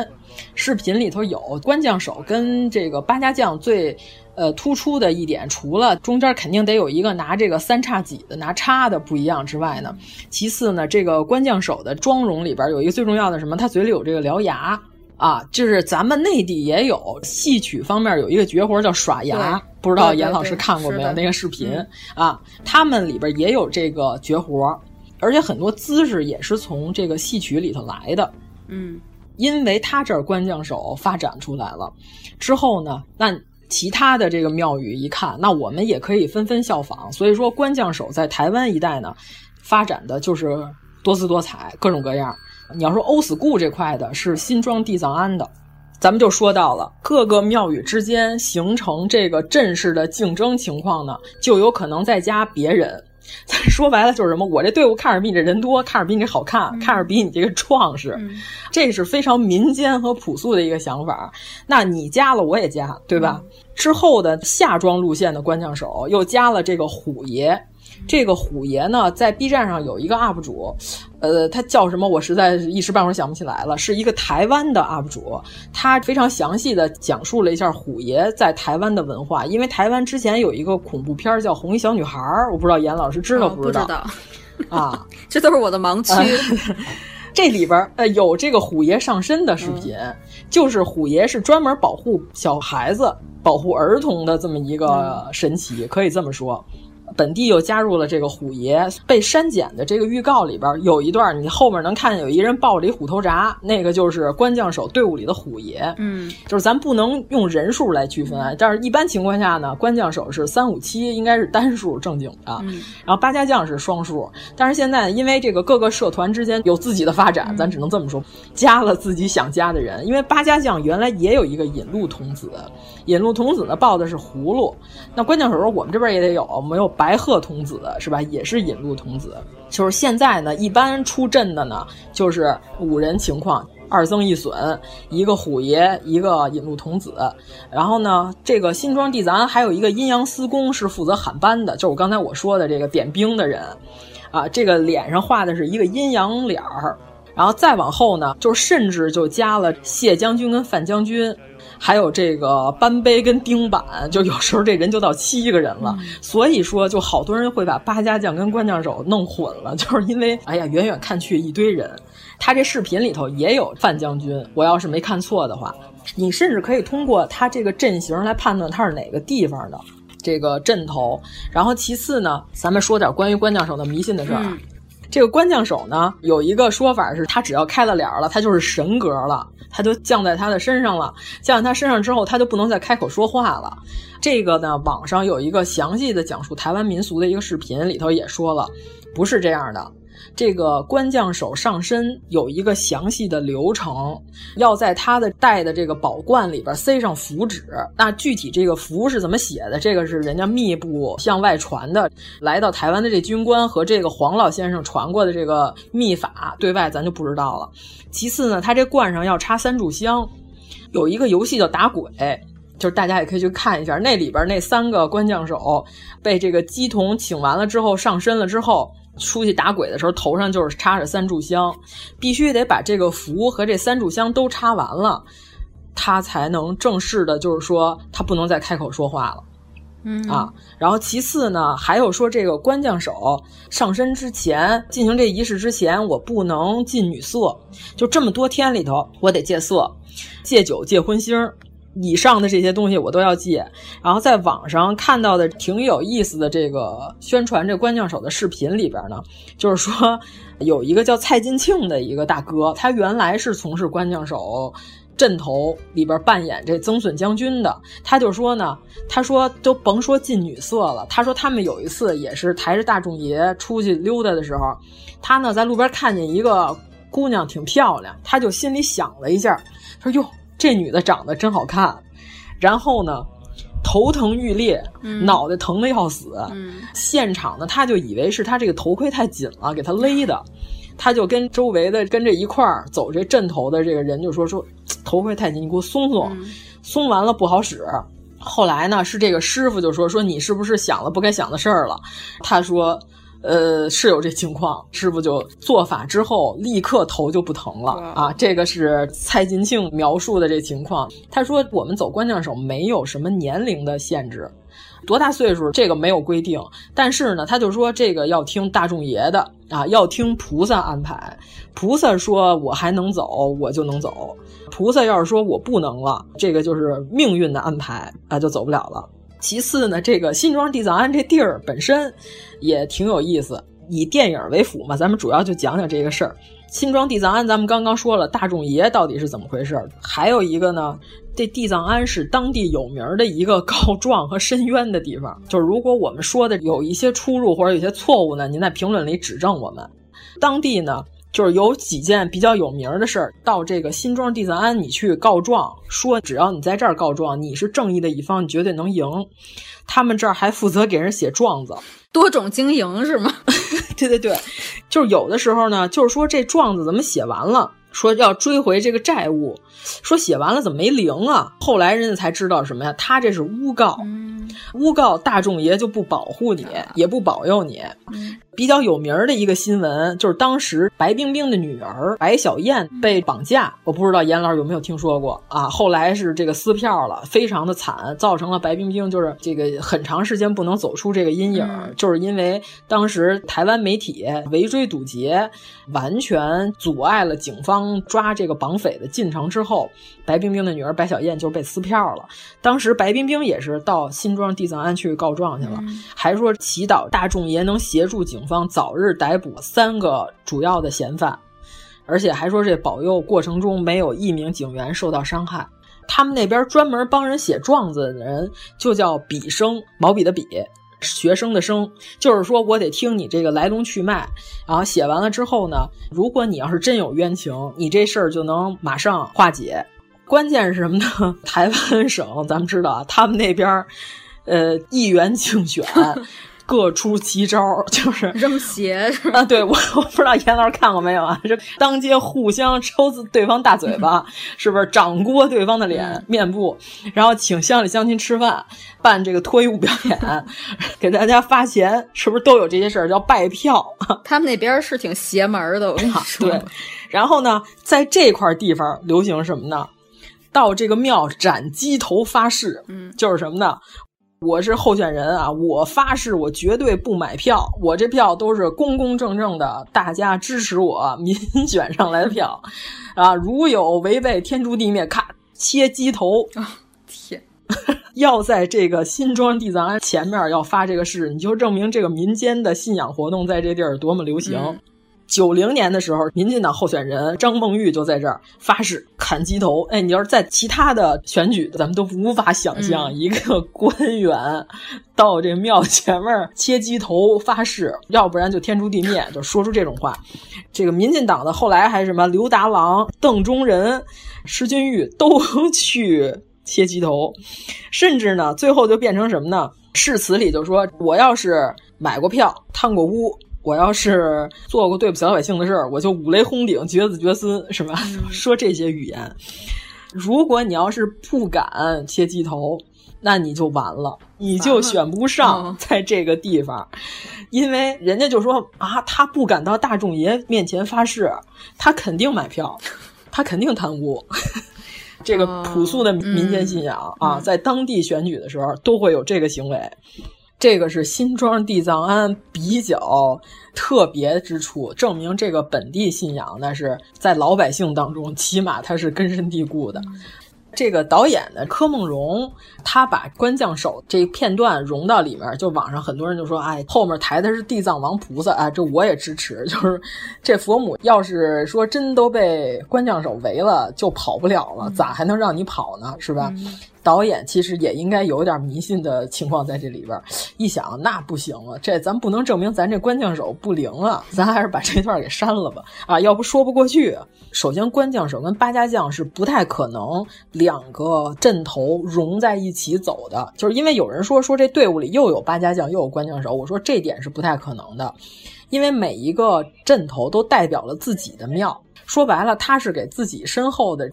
视频里头有关将手跟这个八家将最。呃，突出的一点，除了中间肯定得有一个拿这个三叉戟的、拿叉的不一样之外呢，其次呢，这个官将手的妆容里边有一个最重要的什么？他嘴里有这个獠牙啊，就是咱们内地也有戏曲方面有一个绝活叫耍牙，不知道严老师看过没有那个视频啊？他们里边也有这个绝活，而且很多姿势也是从这个戏曲里头来的。嗯，因为他这儿官将手发展出来了之后呢，那。其他的这个庙宇一看，那我们也可以纷纷效仿。所以说，官将手在台湾一带呢，发展的就是多姿多彩，各种各样。你要说欧死固这块的是新庄地藏庵的，咱们就说到了各个庙宇之间形成这个阵势的竞争情况呢，就有可能再加别人。说白了就是什么？我这队伍看着比你这人多，看着比你这好看，嗯、看着比你这个壮实，嗯、这是非常民间和朴素的一个想法。那你加了，我也加，对吧？嗯、之后的夏庄路线的官将手又加了这个虎爷。这个虎爷呢，在 B 站上有一个 UP 主，呃，他叫什么？我实在是一时半会儿想不起来了。是一个台湾的 UP 主，他非常详细的讲述了一下虎爷在台湾的文化。因为台湾之前有一个恐怖片叫《红衣小女孩》，我不知道严老师知道不知道？哦、啊，这都是我的盲区。这里边呃有这个虎爷上身的视频，嗯、就是虎爷是专门保护小孩子、保护儿童的这么一个神奇，嗯、可以这么说。本地又加入了这个虎爷被删减的这个预告里边有一段，你后面能看见有一人抱着一虎头铡，那个就是关将手队伍里的虎爷。嗯，就是咱不能用人数来区分，但是一般情况下呢，关将手是三五七，应该是单数正经的，嗯、然后八家将是双数。但是现在因为这个各个社团之间有自己的发展，嗯、咱只能这么说，加了自己想加的人。因为八家将原来也有一个引路童子，引路童子呢抱的是葫芦，那关键时候我们这边也得有，没有白鹤童子是吧？也是引路童子。就是现在呢，一般出阵的呢，就是五人情况：二增一损，一个虎爷，一个引路童子。然后呢，这个新庄地藏还有一个阴阳司公是负责喊班的，就是我刚才我说的这个点兵的人啊。这个脸上画的是一个阴阳脸儿。然后再往后呢，就甚至就加了谢将军跟范将军。还有这个班杯跟钉板，就有时候这人就到七个人了。嗯、所以说，就好多人会把八家将跟关将手弄混了，就是因为哎呀，远远看去一堆人。他这视频里头也有范将军，我要是没看错的话，你甚至可以通过他这个阵型来判断他是哪个地方的这个阵头。然后其次呢，咱们说点关于关将手的迷信的事儿。嗯这个关将手呢，有一个说法是，他只要开了脸了，他就是神格了，他就降在他的身上了。降在他身上之后，他就不能再开口说话了。这个呢，网上有一个详细的讲述台湾民俗的一个视频，里头也说了，不是这样的。这个关将手上身有一个详细的流程，要在他的带的这个宝冠里边塞上符纸。那具体这个符是怎么写的？这个是人家密部向外传的。来到台湾的这军官和这个黄老先生传过的这个秘法，对外咱就不知道了。其次呢，他这冠上要插三炷香，有一个游戏叫打鬼。就是大家也可以去看一下，那里边那三个关将手被这个姬童请完了之后上身了之后，出去打鬼的时候头上就是插着三炷香，必须得把这个符和这三炷香都插完了，他才能正式的，就是说他不能再开口说话了。嗯啊，然后其次呢，还有说这个官将手上身之前进行这仪式之前，我不能近女色，就这么多天里头，我得戒色、戒酒、戒荤腥。以上的这些东西我都要戒，然后在网上看到的挺有意思的这个宣传这关将手的视频里边呢，就是说有一个叫蔡金庆的一个大哥，他原来是从事关将手阵头里边扮演这曾孙将军的，他就说呢，他说都甭说近女色了，他说他们有一次也是抬着大众爷出去溜达的时候，他呢在路边看见一个姑娘挺漂亮，他就心里想了一下，他说哟。这女的长得真好看，然后呢，头疼欲裂，嗯、脑袋疼的要死。嗯、现场呢，他就以为是他这个头盔太紧了，给他勒的。他就跟周围的跟这一块儿走这阵头的这个人就说说头盔太紧，你给我松松。嗯、松完了不好使。后来呢，是这个师傅就说说你是不是想了不该想的事儿了？他说。呃，是有这情况，师傅就做法之后，立刻头就不疼了啊！这个是蔡金庆描述的这情况。他说，我们走关将手没有什么年龄的限制，多大岁数这个没有规定，但是呢，他就说这个要听大众爷的啊，要听菩萨安排。菩萨说我还能走，我就能走；菩萨要是说我不能了，这个就是命运的安排啊，就走不了了。其次呢，这个新庄地藏庵这地儿本身也挺有意思，以电影为辅嘛，咱们主要就讲讲这个事儿。新庄地藏庵，咱们刚刚说了，大众爷到底是怎么回事儿？还有一个呢，这地藏庵是当地有名的一个告状和申冤的地方。就是如果我们说的有一些出入或者有些错误呢，您在评论里指正我们。当地呢。就是有几件比较有名的事儿，到这个新庄地藏庵，你去告状，说只要你在这儿告状，你是正义的一方，你绝对能赢。他们这儿还负责给人写状子，多种经营是吗？对对对，就是有的时候呢，就是说这状子怎么写完了，说要追回这个债务，说写完了怎么没灵啊？后来人家才知道什么呀？他这是诬告，诬告大众爷就不保护你，也不保佑你。比较有名的一个新闻就是当时白冰冰的女儿白小燕被绑架，我不知道严老师有没有听说过啊？后来是这个撕票了，非常的惨，造成了白冰冰就是这个很长时间不能走出这个阴影，嗯、就是因为当时台湾媒体围追堵截，完全阻碍了警方抓这个绑匪的进程之后，白冰冰的女儿白小燕就被撕票了。当时白冰冰也是到新庄地藏庵去告状去了，嗯、还说祈祷大众爷能协助警方早日逮捕三个主要的嫌犯，而且还说这保佑过程中没有一名警员受到伤害。他们那边专门帮人写状子的人就叫笔生，毛笔的笔，学生的生，就是说我得听你这个来龙去脉，然后写完了之后呢，如果你要是真有冤情，你这事儿就能马上化解。关键是什么呢？台湾省咱们知道啊，他们那边，呃，议员竞选。各出奇招，就是 扔鞋啊！对我，我不知道严老师看过没有啊？这当街互相抽对方大嘴巴，是不是掌掴对方的脸、嗯、面部，然后请乡里乡亲吃饭，办这个脱衣舞表演，给大家发钱，是不是都有这些事儿？叫拜票。他们那边是挺邪门的，我跟你说。对，然后呢，在这块地方流行什么呢？到这个庙斩鸡头发誓，嗯，就是什么呢？我是候选人啊！我发誓，我绝对不买票。我这票都是公公正正的，大家支持我民选上来的票啊！如有违背天诛地灭，咔切鸡头！啊、天，要在这个新庄地藏庵前面要发这个誓，你就证明这个民间的信仰活动在这地儿多么流行。嗯九零年的时候，民进党候选人张梦玉就在这儿发誓砍鸡头。哎，你要是在其他的选举，咱们都无法想象一个官员到这庙前面切鸡头发誓，要不然就天诛地灭，就说出这种话。这个民进党的后来还什么刘达郎、邓中仁、施君玉都去切鸡头，甚至呢，最后就变成什么呢？誓词里就说，我要是买过票、贪过污。我要是做过对不起老百姓的事儿，我就五雷轰顶、绝子绝孙，是吧？嗯、说这些语言。如果你要是不敢切鸡头，那你就完了，你就选不上在这个地方，嗯、因为人家就说啊，他不敢到大众爷面前发誓，他肯定买票，他肯定贪污。这个朴素的民间信仰、嗯、啊，在当地选举的时候都会有这个行为。这个是新庄地藏庵比较特别之处，证明这个本地信仰那是在老百姓当中，起码它是根深蒂固的。这个导演的，柯梦荣，他把关将手这片段融到里面，就网上很多人就说，哎，后面抬的是地藏王菩萨，哎，这我也支持。就是这佛母要是说真都被关将手围了，就跑不了了，咋还能让你跑呢？是吧？嗯导演其实也应该有点迷信的情况在这里边。一想，那不行了，这咱不能证明咱这关将手不灵啊，咱还是把这段给删了吧。啊，要不说不过去。首先，关将手跟八家将是不太可能两个阵头融在一起走的，就是因为有人说说这队伍里又有八家将又有关将手，我说这点是不太可能的，因为每一个阵头都代表了自己的庙，说白了，他是给自己身后的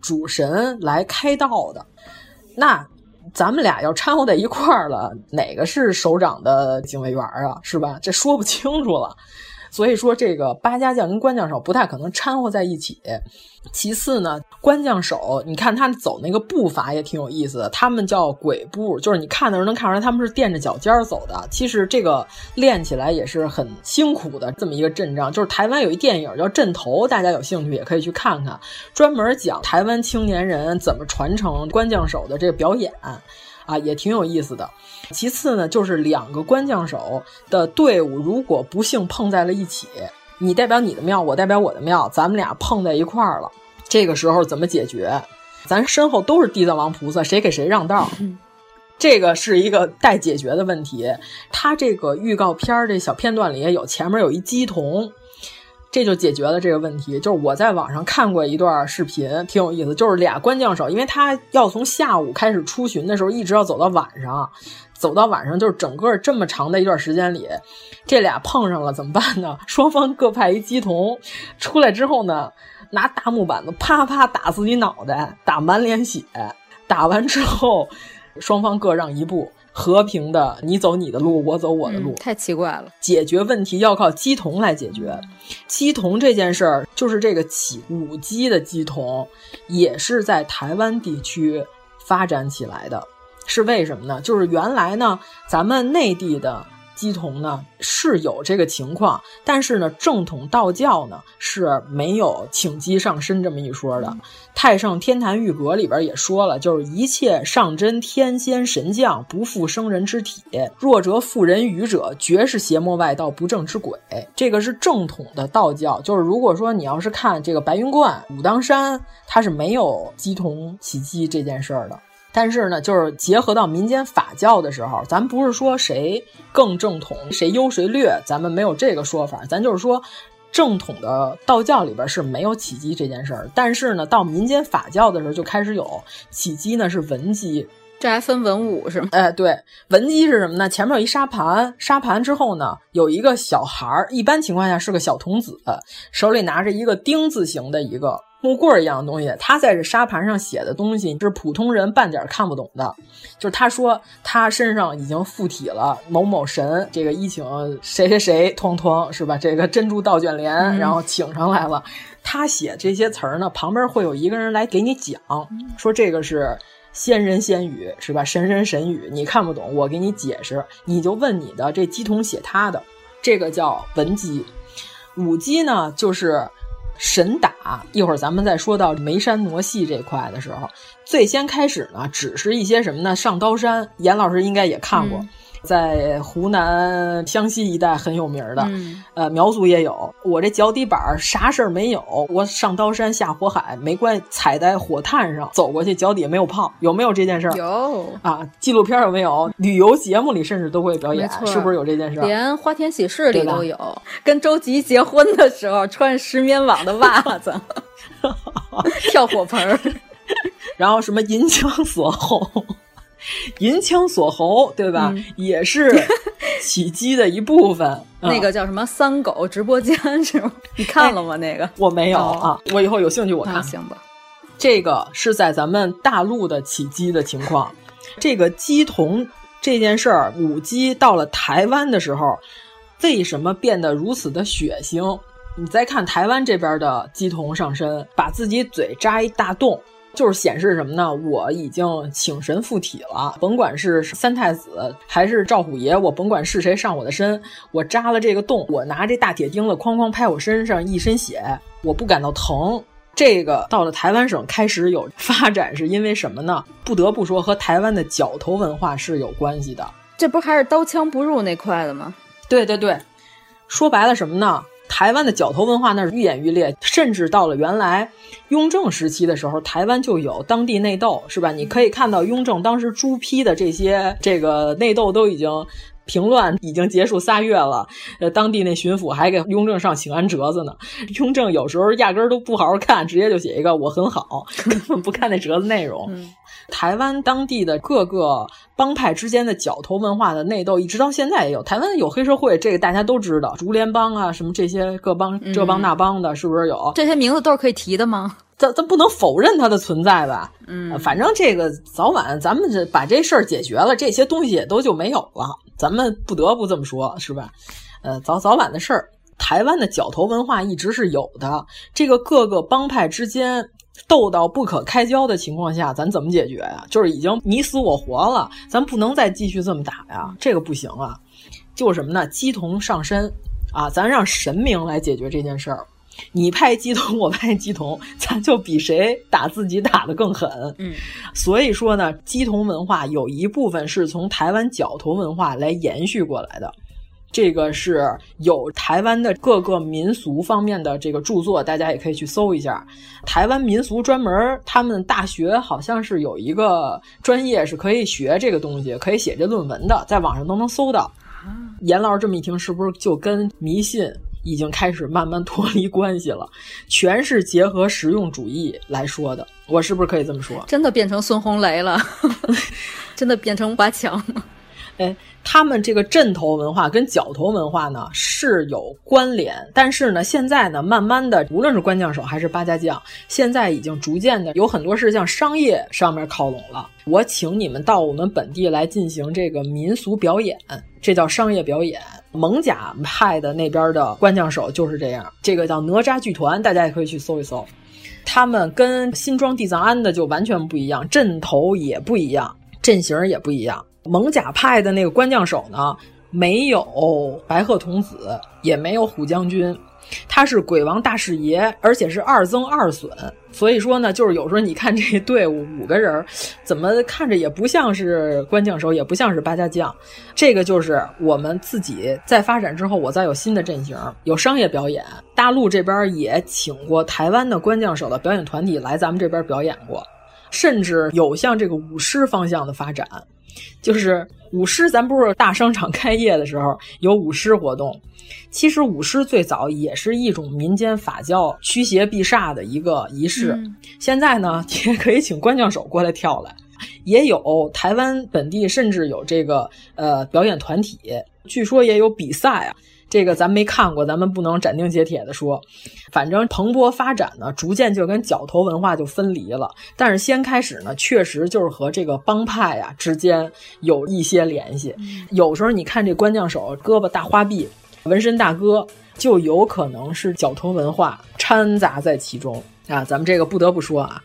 主神来开道的。那咱们俩要掺和在一块儿了，哪个是首长的警卫员啊？是吧？这说不清楚了。所以说，这个八家将跟关将手不太可能掺和在一起。其次呢，关将手，你看他走那个步伐也挺有意思的，他们叫鬼步，就是你看的时候能看出来他们是垫着脚尖走的。其实这个练起来也是很辛苦的，这么一个阵仗。就是台湾有一电影叫《阵头》，大家有兴趣也可以去看看，专门讲台湾青年人怎么传承关将手的这个表演。啊，也挺有意思的。其次呢，就是两个官将手的队伍，如果不幸碰在了一起，你代表你的庙，我代表我的庙，咱们俩碰在一块儿了，这个时候怎么解决？咱身后都是地藏王菩萨，谁给谁让道？这个是一个待解决的问题。他这个预告片儿这小片段里也有，前面有一鸡童。这就解决了这个问题。就是我在网上看过一段视频，挺有意思。就是俩官将手，因为他要从下午开始出巡的时候，一直要走到晚上，走到晚上就是整个这么长的一段时间里，这俩碰上了怎么办呢？双方各派一鸡童出来之后呢，拿大木板子啪啪打自己脑袋，打满脸血。打完之后，双方各让一步。和平的，你走你的路，我走我的路，嗯、太奇怪了。解决问题要靠鸡同来解决。鸡同这件事儿，就是这个起舞鸡的鸡同，也是在台湾地区发展起来的。是为什么呢？就是原来呢，咱们内地的鸡童呢是有这个情况，但是呢，正统道教呢是没有请鸡上身这么一说的。太上天坛玉阁里边也说了，就是一切上真天仙神将不负生人之体，弱者妇人愚者，绝是邪魔外道不正之鬼。这个是正统的道教。就是如果说你要是看这个白云观、武当山，它是没有鸡童起鸡这件事儿的。但是呢，就是结合到民间法教的时候，咱不是说谁更正统，谁优谁劣，咱们没有这个说法。咱就是说，正统的道教里边是没有起鸡这件事儿。但是呢，到民间法教的时候就开始有起鸡呢，是文鸡。这还分文武是吗？哎，对，文鸡是什么呢？前面有一沙盘，沙盘之后呢，有一个小孩儿，一般情况下是个小童子，手里拿着一个丁字形的一个。木棍一样的东西，他在这沙盘上写的东西是普通人半点看不懂的。就是他说他身上已经附体了某某神，这个一请谁谁谁通通是吧？这个珍珠倒卷帘，嗯、然后请上来了。他写这些词儿呢，旁边会有一个人来给你讲，说这个是仙人仙语是吧？神神神语，你看不懂，我给你解释，你就问你的这鸡童写他的，这个叫文鸡。武鸡呢，就是。神打，一会儿咱们再说到眉山傩戏这块的时候，最先开始呢，只是一些什么呢？上刀山，严老师应该也看过，在湖南湘西一带很有名的，嗯、呃，苗族也有。我这脚底板啥事儿没有，我上刀山下火海没关系，踩在火炭上走过去，脚底下没有泡，有没有这件事儿？有啊，纪录片有没有？旅游节目里甚至都会表演，是不是有这件事儿？连花田喜事里都有。跟周吉结婚的时候穿石棉网的袜子，跳火盆儿，然后什么银枪锁喉，银枪锁喉，对吧？嗯、也是起鸡的一部分。嗯、那个叫什么“三狗直播间”是吗？你看了吗？那个我没有啊，我以后有兴趣我看。行吧，这个是在咱们大陆的起鸡的情况。这个鸡同这件事儿，母鸡到了台湾的时候。为什么变得如此的血腥？你再看台湾这边的鸡童上身，把自己嘴扎一大洞，就是显示什么呢？我已经请神附体了，甭管是三太子还是赵虎爷，我甭管是谁上我的身，我扎了这个洞，我拿这大铁钉子哐哐拍我身上一身血，我不感到疼。这个到了台湾省开始有发展，是因为什么呢？不得不说和台湾的角头文化是有关系的。这不还是刀枪不入那块的吗？对对对，说白了什么呢？台湾的角头文化那是愈演愈烈，甚至到了原来雍正时期的时候，台湾就有当地内斗，是吧？你可以看到雍正当时朱批的这些这个内斗都已经平乱，已经结束仨月了。呃，当地那巡抚还给雍正上请安折子呢。雍正有时候压根儿都不好好看，直接就写一个我很好，根本不看那折子内容。嗯台湾当地的各个帮派之间的角头文化的内斗，一直到现在也有。台湾有黑社会，这个大家都知道，竹联帮啊，什么这些各帮这帮那帮的，是不是有？这些名字都是可以提的吗？咱咱不能否认它的存在吧？嗯，反正这个早晚咱们这把这事儿解决了，这些东西也都就没有了。咱们不得不这么说，是吧？呃，早早晚的事儿。台湾的角头文化一直是有的，这个各个帮派之间。斗到不可开交的情况下，咱怎么解决呀？就是已经你死我活了，咱不能再继续这么打呀，这个不行啊。就是什么呢？鸡同上身啊，咱让神明来解决这件事儿。你拍鸡同，我拍鸡同，咱就比谁打自己打得更狠。嗯，所以说呢，鸡同文化有一部分是从台湾角头文化来延续过来的。这个是有台湾的各个民俗方面的这个著作，大家也可以去搜一下。台湾民俗专门，他们大学好像是有一个专业是可以学这个东西，可以写这论文的，在网上都能搜到。严老师这么一听，是不是就跟迷信已经开始慢慢脱离关系了？全是结合实用主义来说的，我是不是可以这么说？真的变成孙红雷了，真的变成华强了。哎，他们这个镇头文化跟角头文化呢是有关联，但是呢，现在呢，慢慢的，无论是官将手还是八家将，现在已经逐渐的有很多是向商业上面靠拢了。我请你们到我们本地来进行这个民俗表演，这叫商业表演。蒙甲派的那边的官将手就是这样，这个叫哪吒剧团，大家也可以去搜一搜。他们跟新庄地藏庵的就完全不一样，阵头也不一样，阵型也不一样。蒙甲派的那个官将手呢，没有白鹤童子，也没有虎将军，他是鬼王大士爷，而且是二增二损。所以说呢，就是有时候你看这队伍五个人，怎么看着也不像是官将手，也不像是八家将。这个就是我们自己在发展之后，我再有新的阵型，有商业表演。大陆这边也请过台湾的官将手的表演团体来咱们这边表演过，甚至有向这个舞狮方向的发展。就是舞狮，咱不是大商场开业的时候有舞狮活动。其实舞狮最早也是一种民间法教驱邪避煞的一个仪式。嗯、现在呢，也可以请关将手过来跳来，也有台湾本地甚至有这个呃表演团体，据说也有比赛啊。这个咱没看过，咱们不能斩钉截铁的说。反正蓬勃发展呢，逐渐就跟角头文化就分离了。但是先开始呢，确实就是和这个帮派啊之间有一些联系。有时候你看这官将手胳膊大花臂。纹身大哥就有可能是角头文化掺杂在其中啊！咱们这个不得不说啊，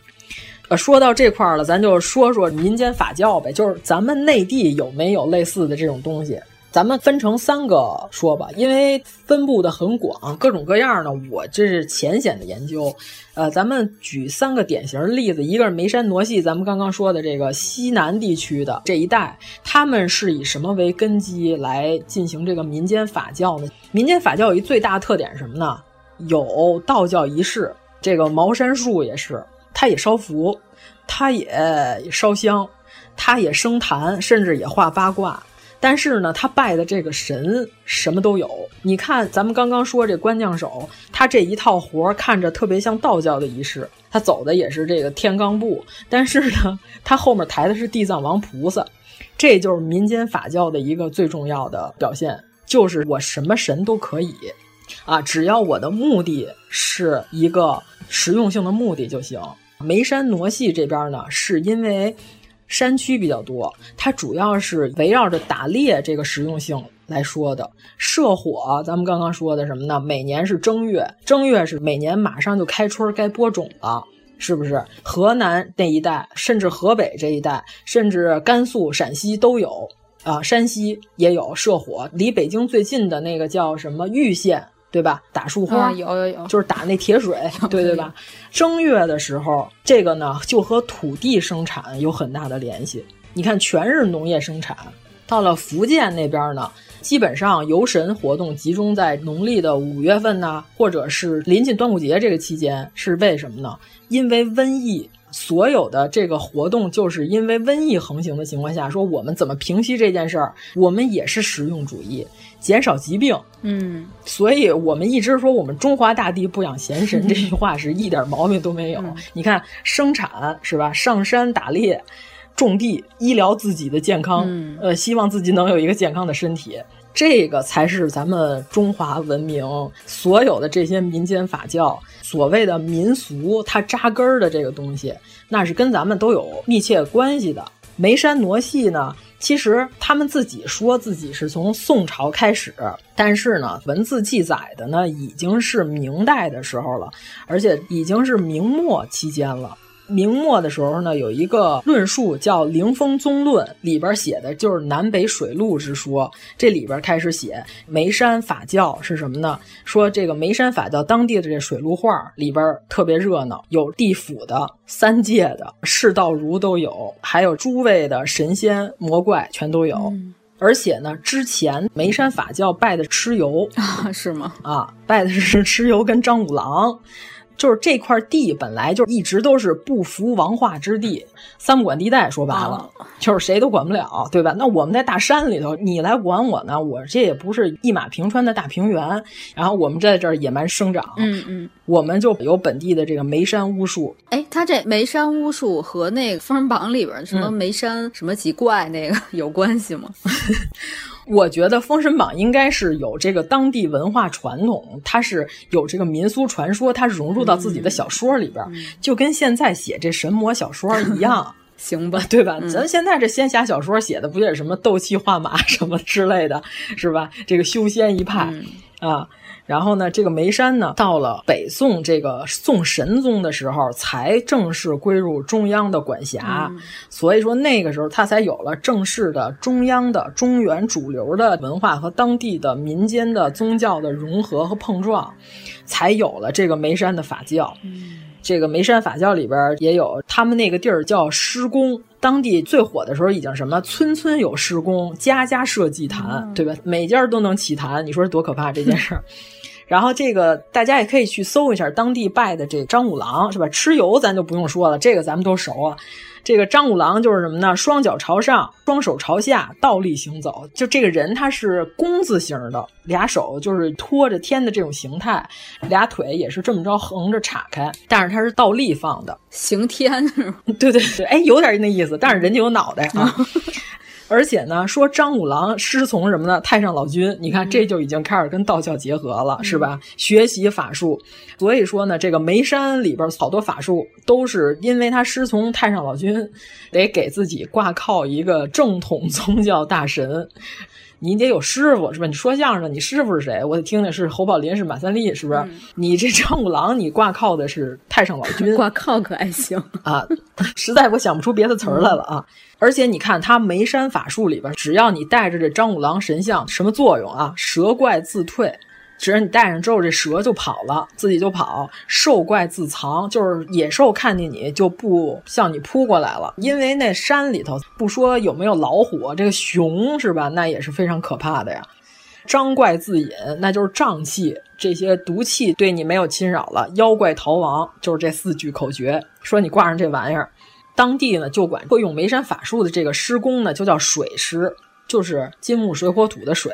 呃，说到这块儿了，咱就说说民间法教呗，就是咱们内地有没有类似的这种东西？咱们分成三个说吧，因为分布的很广，各种各样的。我这是浅显的研究，呃，咱们举三个典型例子，一个是眉山傩戏，咱们刚刚说的这个西南地区的这一带，他们是以什么为根基来进行这个民间法教呢？民间法教有一最大的特点是什么呢？有道教仪式，这个茅山术也是，它也烧符，它也烧香，它也生坛，甚至也画八卦。但是呢，他拜的这个神什么都有。你看，咱们刚刚说这官将手，他这一套活看着特别像道教的仪式，他走的也是这个天罡步。但是呢，他后面抬的是地藏王菩萨，这就是民间法教的一个最重要的表现，就是我什么神都可以，啊，只要我的目的是一个实用性的目的就行。眉山傩戏这边呢，是因为。山区比较多，它主要是围绕着打猎这个实用性来说的。射火，咱们刚刚说的什么呢？每年是正月，正月是每年马上就开春该播种了，是不是？河南那一带，甚至河北这一带，甚至甘肃、陕西都有啊，山西也有射火。离北京最近的那个叫什么玉县？对吧？打树花、嗯、有有有，就是打那铁水，对对吧？正月的时候，这个呢就和土地生产有很大的联系。你看，全是农业生产。到了福建那边呢，基本上游神活动集中在农历的五月份呢，或者是临近端午节这个期间。是为什么呢？因为瘟疫。所有的这个活动，就是因为瘟疫横行的情况下，说我们怎么平息这件事儿，我们也是实用主义，减少疾病。嗯，所以我们一直说我们中华大地不养闲神，这句话是一点毛病都没有。嗯、你看，生产是吧？上山打猎、种地、医疗自己的健康，嗯、呃，希望自己能有一个健康的身体。这个才是咱们中华文明所有的这些民间法教所谓的民俗，它扎根儿的这个东西，那是跟咱们都有密切关系的。眉山傩戏呢，其实他们自己说自己是从宋朝开始，但是呢，文字记载的呢已经是明代的时候了，而且已经是明末期间了。明末的时候呢，有一个论述叫《灵峰宗论》，里边写的就是南北水路之说。这里边开始写眉山法教是什么呢？说这个眉山法教当地的这水陆画里边特别热闹，有地府的、三界的、世道儒都有，还有诸位的神仙魔怪全都有。嗯、而且呢，之前眉山法教拜的蚩尤啊，是吗？啊，拜的是蚩尤跟张五郎。就是这块地本来就一直都是不服王化之地，三不管地带，说白了、哦、就是谁都管不了，对吧？那我们在大山里头，你来管我呢？我这也不是一马平川的大平原，然后我们在这儿野蛮生长，嗯嗯，我们就有本地的这个梅山巫术。哎，他这梅山巫术和那个《封神榜》里边什么梅山、嗯、什么几怪那个 有关系吗？我觉得《封神榜》应该是有这个当地文化传统，它是有这个民俗传说，它融入到自己的小说里边，嗯、就跟现在写这神魔小说一样。行吧，对吧？嗯、咱现在这仙侠小说写的不也是什么斗气画马什么之类的，是吧？这个修仙一派、嗯、啊。然后呢，这个眉山呢，到了北宋这个宋神宗的时候，才正式归入中央的管辖。嗯、所以说那个时候，它才有了正式的中央的中原主流的文化和当地的民间的宗教的融合和碰撞，才有了这个眉山的法教。嗯这个眉山法教里边也有，他们那个地儿叫施公，当地最火的时候已经什么村村有施公，家家设祭坛，嗯、对吧？每家都能起坛，你说多可怕这件事儿。然后这个大家也可以去搜一下当地拜的这张五郎，是吧？蚩尤咱就不用说了，这个咱们都熟啊。这个张五郎就是什么呢？双脚朝上，双手朝下，倒立行走。就这个人他是弓字形的，俩手就是托着天的这种形态，俩腿也是这么着横着岔开，但是他是倒立放的，刑天是吗？对对对，哎，有点那意思，但是人家有脑袋啊。而且呢，说张五郎师从什么呢？太上老君，你看这就已经开始跟道教结合了，嗯、是吧？学习法术，所以说呢，这个眉山里边好多法术都是因为他师从太上老君，得给自己挂靠一个正统宗教大神。你得有师傅是吧？你说相声，你师傅是谁？我得听听是侯宝林是马三立是不是？嗯、你这张五郎，你挂靠的是太上老君，挂靠可还行 啊？实在我想不出别的词儿来了啊！而且你看他眉山法术里边，只要你带着这张五郎神像，什么作用啊？蛇怪自退。只要你戴上之后，这蛇就跑了，自己就跑；兽怪自藏，就是野兽看见你就不向你扑过来了。因为那山里头不说有没有老虎，这个熊是吧？那也是非常可怕的呀。瘴怪自隐，那就是瘴气，这些毒气对你没有侵扰了。妖怪逃亡，就是这四句口诀。说你挂上这玩意儿，当地呢就管会用眉山法术的这个施工呢，就叫水师，就是金木水火土的水。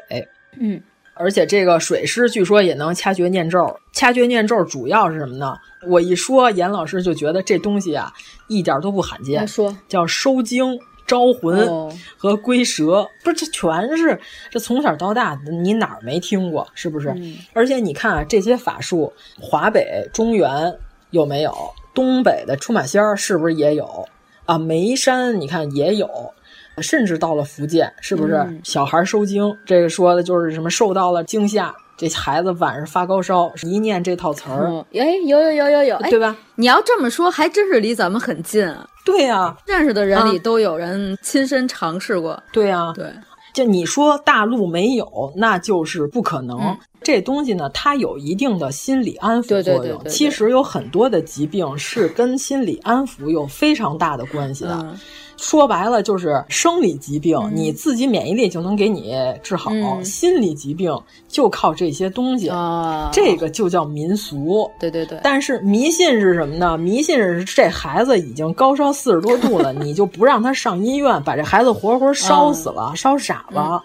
嗯。而且这个水师据说也能掐诀念咒，掐诀念咒主要是什么呢？我一说，严老师就觉得这东西啊一点都不罕见。说叫收精、招魂和龟蛇，哦、不是这全是这从小到大你哪儿没听过？是不是？嗯、而且你看啊，这些法术，华北、中原有没有？东北的出马仙儿是不是也有？啊，眉山你看也有。甚至到了福建，是不是、嗯、小孩受惊？这个说的就是什么受到了惊吓，这孩子晚上发高烧，一念这套词儿，哎、嗯，有有有有有，对吧？你要这么说，还真是离咱们很近啊。对呀、啊，认识的人里都有人亲身尝试过。对呀、啊，对。就你说大陆没有，那就是不可能。嗯、这东西呢，它有一定的心理安抚作用。对对对对对其实有很多的疾病是跟心理安抚有非常大的关系的。嗯说白了就是生理疾病，嗯、你自己免疫力就能给你治好；嗯、心理疾病就靠这些东西，啊、这个就叫民俗。对对对。但是迷信是什么呢？迷信是这孩子已经高烧四十多度了，你就不让他上医院，把这孩子活活烧死了，嗯、烧傻了，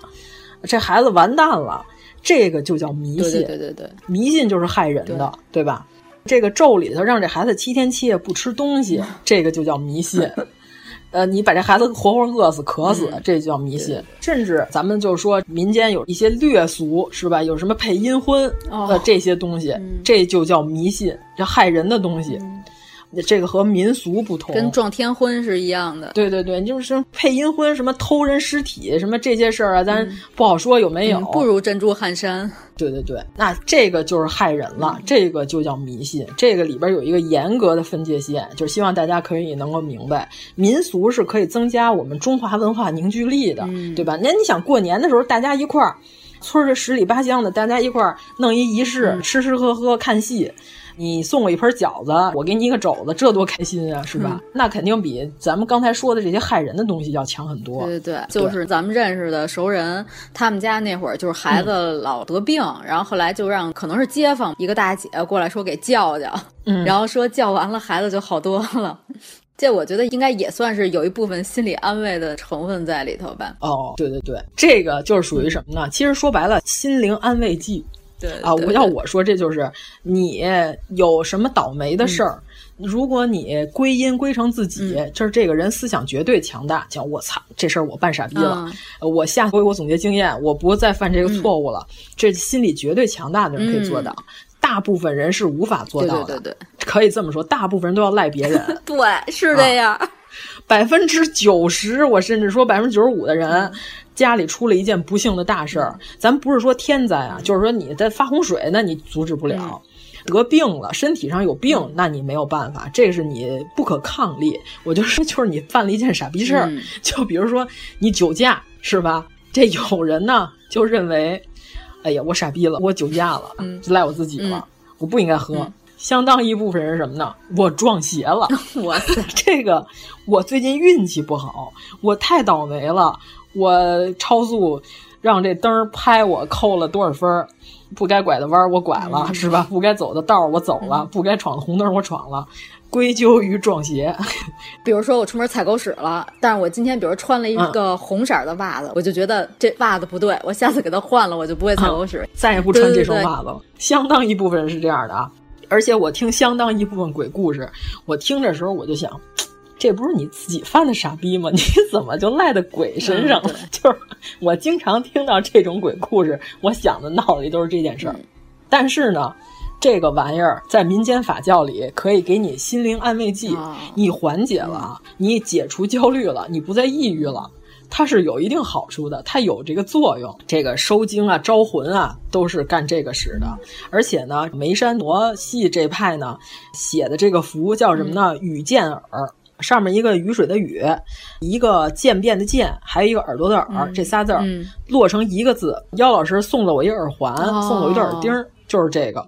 这孩子完蛋了。这个就叫迷信。对对对对对，迷信就是害人的，对,对吧？这个咒里头让这孩子七天七夜不吃东西，这个就叫迷信。呃，你把这孩子活活饿死、渴死，嗯、这就叫迷信。甚至咱们就说民间有一些略俗，是吧？有什么配阴婚，哦、呃，这些东西，嗯、这就叫迷信，这害人的东西。嗯这个和民俗不同，跟撞天婚是一样的。对对对，就是配阴婚，什么偷人尸体，什么这些事儿啊，咱不好说有没有。嗯、不如珍珠汗衫。对对对，那这个就是害人了，嗯、这个就叫迷信。这个里边有一个严格的分界线，就是希望大家可以能够明白，民俗是可以增加我们中华文化凝聚力的，嗯、对吧？那你想过年的时候，大家一块儿。村儿十里八乡的，大家一块儿弄一仪式，嗯、吃吃喝喝看戏，你送我一盆饺子，我给你一个肘子，这多开心啊，是吧？嗯、那肯定比咱们刚才说的这些害人的东西要强很多。对对对，就是咱们认识的熟人，他们家那会儿就是孩子老得病，嗯、然后后来就让可能是街坊一个大姐过来说给叫叫，嗯、然后说叫完了孩子就好多了。这我觉得应该也算是有一部分心理安慰的成分在里头吧。哦，对对对，这个就是属于什么呢？其实说白了，心灵安慰剂。对啊，我要我说，这就是你有什么倒霉的事儿，嗯、如果你归因归成自己，嗯、就是这个人思想绝对强大，讲我操，这事儿我办傻逼了，嗯、我下回我总结经验，我不再犯这个错误了，这心理绝对强大的人可以做到。大部分人是无法做到的，对对对对，可以这么说，大部分人都要赖别人。对，是这样。百分之九十，我甚至说百分之九十五的人，家里出了一件不幸的大事儿，咱不是说天灾啊，就是说你在发洪水，那你阻止不了；嗯、得病了，身体上有病，那你没有办法，这是你不可抗力。我就说，就是你犯了一件傻逼事儿，嗯、就比如说你酒驾，是吧？这有人呢就认为。哎呀，我傻逼了，我酒驾了，嗯，就赖我自己了，嗯、我不应该喝。嗯、相当一部分人是什么呢？我撞邪了，我，这个我最近运气不好，我太倒霉了，我超速让这灯拍我扣了多少分儿？不该拐的弯我拐了，嗯、是吧？不该走的道我走了，不该闯的红灯我闯了。归咎于撞鞋，比如说我出门踩狗屎了，但是我今天比如穿了一个红色的袜子，嗯、我就觉得这袜子不对，我下次给它换了，我就不会踩狗屎，嗯、再也不穿这双对对对袜子了。相当一部分人是这样的啊，而且我听相当一部分鬼故事，我听的时候我就想，这不是你自己犯的傻逼吗？你 怎么就赖在鬼身上了？嗯、就是我经常听到这种鬼故事，我想的脑里都是这件事儿，嗯、但是呢。这个玩意儿在民间法教里可以给你心灵安慰剂，哦、你缓解了，嗯、你解除焦虑了，你不再抑郁了，它是有一定好处的，它有这个作用。这个收精啊、招魂啊，都是干这个使的。而且呢，梅山罗系这派呢写的这个符叫什么呢？雨见耳。上面一个雨水的雨，一个渐变的渐，还有一个耳朵的耳，嗯、这仨字儿、嗯、落成一个字。妖老师送了我一耳环，哦、送了我一对耳钉，就是这个。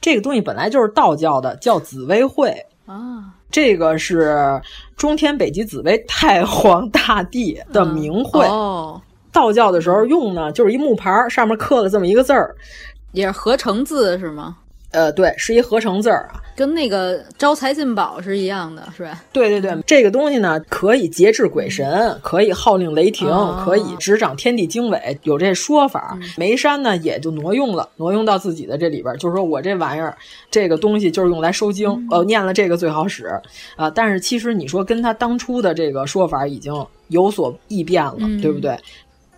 这个东西本来就是道教的，叫紫微会啊。这个是中天北极紫薇太皇大帝的名讳。嗯、哦，道教的时候用呢，就是一木牌上面刻了这么一个字儿，也是合成字是吗？呃，对，是一合成字儿啊，跟那个招财进宝是一样的，是吧？对对对，这个东西呢，可以节制鬼神，可以号令雷霆，哦、可以执掌天地经纬，有这说法。嗯、梅山呢，也就挪用了，挪用到自己的这里边，就是说我这玩意儿，这个东西就是用来收经，嗯、呃，念了这个最好使啊、呃。但是其实你说跟他当初的这个说法已经有所异变了，嗯、对不对？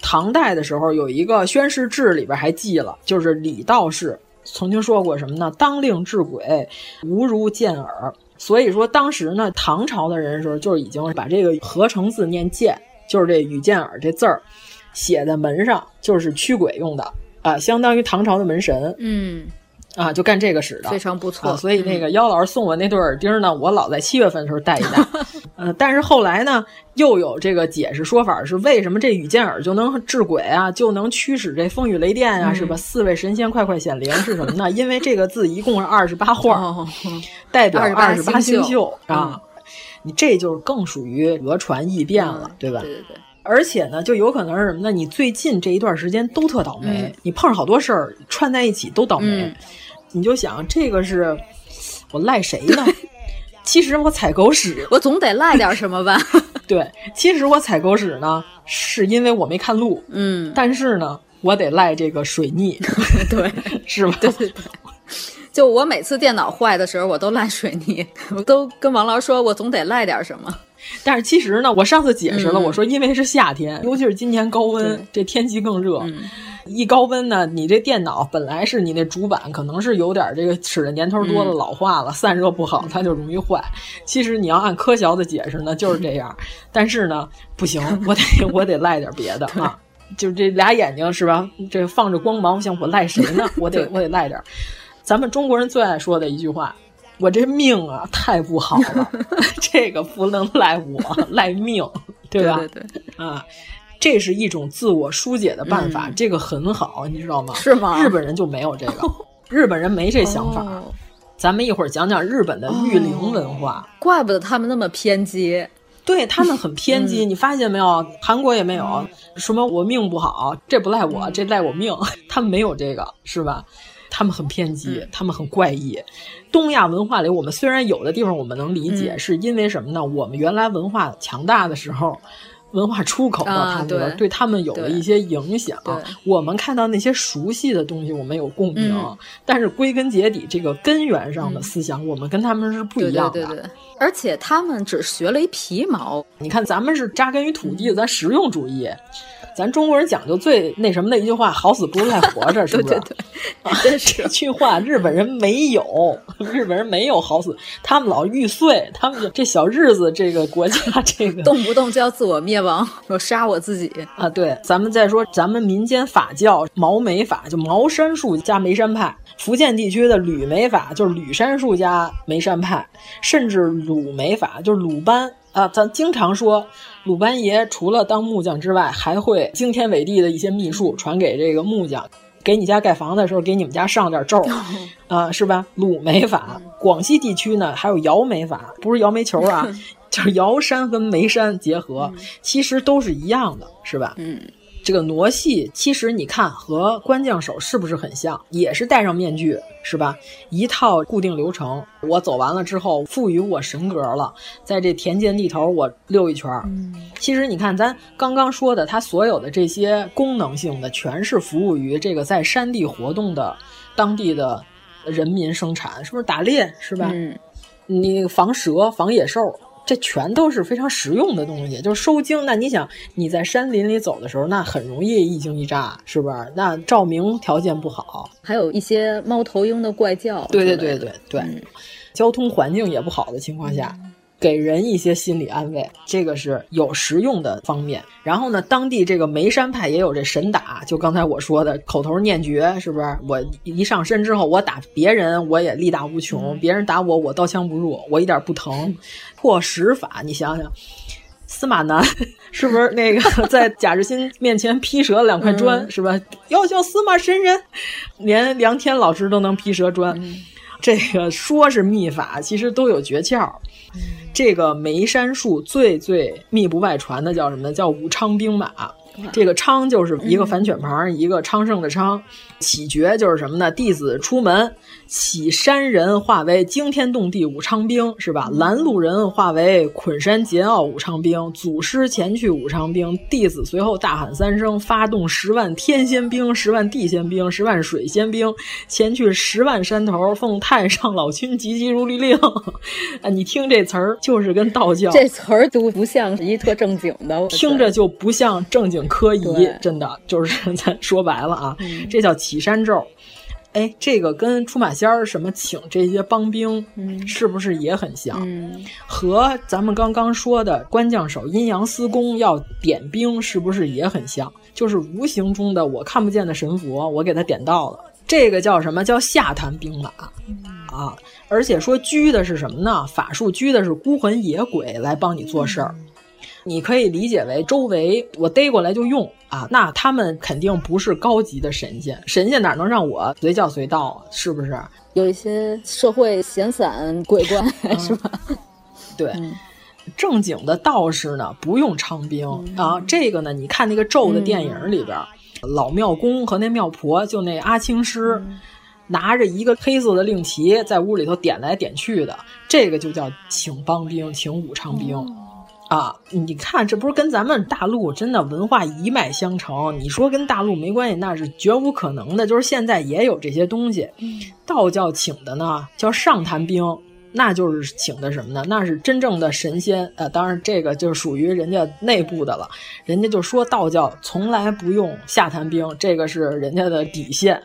唐代的时候有一个宣誓志里边还记了，就是李道士。曾经说过什么呢？当令治鬼，无如见耳。所以说，当时呢，唐朝的人时候就已经把这个合成字念见，就是这雨见耳这字儿写在门上，就是驱鬼用的啊，相当于唐朝的门神。嗯。啊，就干这个使的，非常不错。啊、所以那个妖老师送我那对耳钉呢，嗯、我老在七月份的时候戴一戴。呃，但是后来呢，又有这个解释说法是为什么这羽箭耳就能治鬼啊，就能驱使这风雨雷电啊，嗯、是吧？四位神仙快快显灵是什么呢？因为这个字一共是二十八画，哦、代表二十八星宿啊。嗯、你这就是更属于讹传异变了，嗯、对吧？对对对。而且呢，就有可能是什么呢？你最近这一段时间都特倒霉，嗯、你碰上好多事儿串在一起都倒霉。你就想这个是我赖谁呢？其实我踩狗屎，我总得赖点什么吧？对，其实我踩狗屎呢，是因为我没看路。嗯，但是呢，我得赖这个水逆，对，是吧？对对对。就我每次电脑坏的时候，我都赖水逆，我都跟王老师说，我总得赖点什么。但是其实呢，我上次解释了，嗯、我说因为是夏天，尤其是今年高温，这天气更热。嗯一高温呢，你这电脑本来是你那主板可能是有点这个使的年头多了，老化了，嗯、散热不好，它就容易坏。其实你要按科学的解释呢，就是这样。但是呢，不行，我得 我得赖点别的啊，就这俩眼睛是吧？这放着光芒，我想我赖谁呢？我得我得赖点。咱们中国人最爱说的一句话。我这命啊太不好了，这个不能赖我，赖命，对吧？对对对，啊。这是一种自我疏解的办法，嗯、这个很好，你知道吗？是吗？日本人就没有这个，日本人没这想法。哦、咱们一会儿讲讲日本的御灵文化，怪不得他们那么偏激。对他们很偏激，嗯、你发现没有？韩国也没有什么我命不好，这不赖我，这赖我命。他们没有这个，是吧？他们很偏激，他们很怪异。东亚文化里，我们虽然有的地方我们能理解，嗯、是因为什么呢？我们原来文化强大的时候。文化出口到他们、啊，对他们有了一些影响。我们看到那些熟悉的东西，我们有共鸣，嗯、但是归根结底，这个根源上的思想，嗯、我们跟他们是不一样的。对对对对，而且他们只学了一皮毛。你看，咱们是扎根于土地，咱实用主义。咱中国人讲究最那什么的一句话：“好死不如赖活着”，是不是？对对对，真是 这句话，日本人没有，日本人没有好死，他们老玉碎，他们这小日子，这个国家，这个动不动就要自我灭亡，我杀我自己啊！对，咱们再说咱们民间法教毛梅法，就茅山术加梅山派；福建地区的吕梅法就是吕山术加梅山派，甚至鲁梅法就是鲁班啊。咱经常说。鲁班爷除了当木匠之外，还会惊天伟地的一些秘术传给这个木匠，给你家盖房子的时候给你们家上点咒，啊、呃，是吧？鲁梅法，广西地区呢还有摇梅法，不是摇煤球啊，就是瑶山跟眉山结合，其实都是一样的，是吧？嗯。这个傩戏其实你看和关将手是不是很像？也是戴上面具是吧？一套固定流程，我走完了之后赋予我神格了，在这田间地头我溜一圈。嗯，其实你看咱刚刚说的，它所有的这些功能性的，全是服务于这个在山地活动的当地的人民生产，是不是打猎是吧？嗯，你防蛇防野兽。这全都是非常实用的东西，就是收惊。那你想，你在山林里走的时候，那很容易一惊一乍，是不是？那照明条件不好，还有一些猫头鹰的怪叫。对对对对对，嗯、交通环境也不好的情况下。嗯给人一些心理安慰，这个是有实用的方面。然后呢，当地这个梅山派也有这神打，就刚才我说的口头念诀，是不是？我一上身之后，我打别人我也力大无穷，别人打我我刀枪不入，我一点不疼。破石法，你想想，司马南是不是那个 在贾志新面前劈折两块砖，嗯、是吧？要叫司马神人，连梁天老师都能劈折砖。嗯这个说是秘法，其实都有诀窍。这个梅山术最最密不外传的叫什么呢？叫武昌兵马。这个昌就是一个反犬旁，一个昌盛的昌。起诀就是什么呢？弟子出门，起山人化为惊天动地武昌兵，是吧？拦路人化为捆山桀骜武昌兵，祖师前去武昌兵。弟子随后大喊三声，发动十万天仙兵、十万地仙兵、十万水仙兵，前去十万山头，奉太上老君急急如律令。啊，你听这词儿，就是跟道教这词儿都不像是一特正经的，听着就不像正经科仪，真的就是 咱说白了啊，嗯、这叫起山咒。哎，这个跟出马仙儿什么请这些帮兵，嗯，是不是也很像？嗯，和咱们刚刚说的关将手阴阳司公要点兵，是不是也很像？就是无形中的我看不见的神佛，我给他点到了。这个叫什么叫下坛兵马、嗯、啊？而且说拘的是什么呢？法术拘的是孤魂野鬼来帮你做事儿。嗯你可以理解为周围我逮过来就用啊，那他们肯定不是高级的神仙，神仙哪能让我随叫随到啊？是不是？有一些社会闲散鬼怪、嗯、是吧？对，嗯、正经的道士呢不用昌兵、嗯、啊，这个呢，你看那个咒的电影里边，嗯、老庙公和那庙婆就那阿青师。拿着一个黑色的令旗在屋里头点来点去的，这个就叫请帮兵，请武昌兵。啊，你看，这不是跟咱们大陆真的文化一脉相承？你说跟大陆没关系，那是绝无可能的。就是现在也有这些东西。道教请的呢，叫上坛兵，那就是请的什么呢？那是真正的神仙。呃，当然这个就属于人家内部的了。人家就说道教从来不用下坛兵，这个是人家的底线。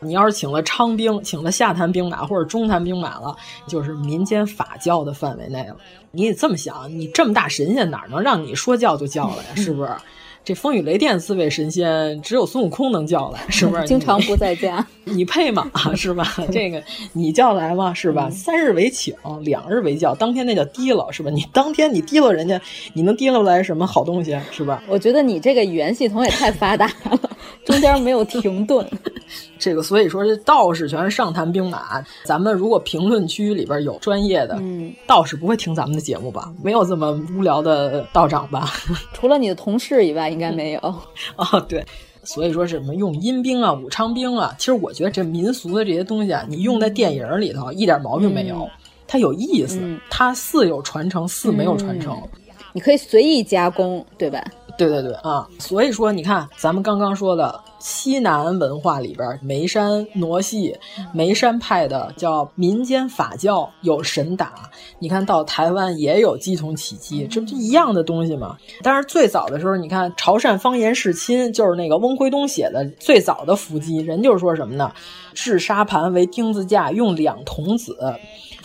你要是请了昌兵，请了下坛兵马或者中坛兵马了，就是民间法教的范围内了。你得这么想，你这么大神仙哪能让你说叫就叫了呀？是不是？这风雨雷电四位神仙，只有孙悟空能叫来，是不是？经常不在家，你配吗？是吧？这个你叫来吗？是吧？三日为请，两日为叫，当天那叫提了，是吧？你当天你提了人家，你能提溜来什么好东西？是吧？我觉得你这个语言系统也太发达了，中间没有停顿。这个所以说这道士全是上谈兵马。咱们如果评论区里边有专业的、嗯、道士，不会听咱们的节目吧？没有这么无聊的道长吧？除了你的同事以外，应该没有。哦，对。所以说什么用阴兵啊、武昌兵啊，其实我觉得这民俗的这些东西啊，你用在电影里头一点毛病没有，嗯、它有意思，嗯、它似有传承，似没有传承，你可以随意加工，对吧？对对对啊，所以说你看咱们刚刚说的西南文化里边，眉山傩戏、眉山派的叫民间法教有神打，你看到台湾也有鸡同起鸡，这不就一样的东西吗？但是最早的时候，你看潮汕方言世亲就是那个翁辉东写的最早的伏击，人就是说什么呢？制沙盘为钉子架，用两童子。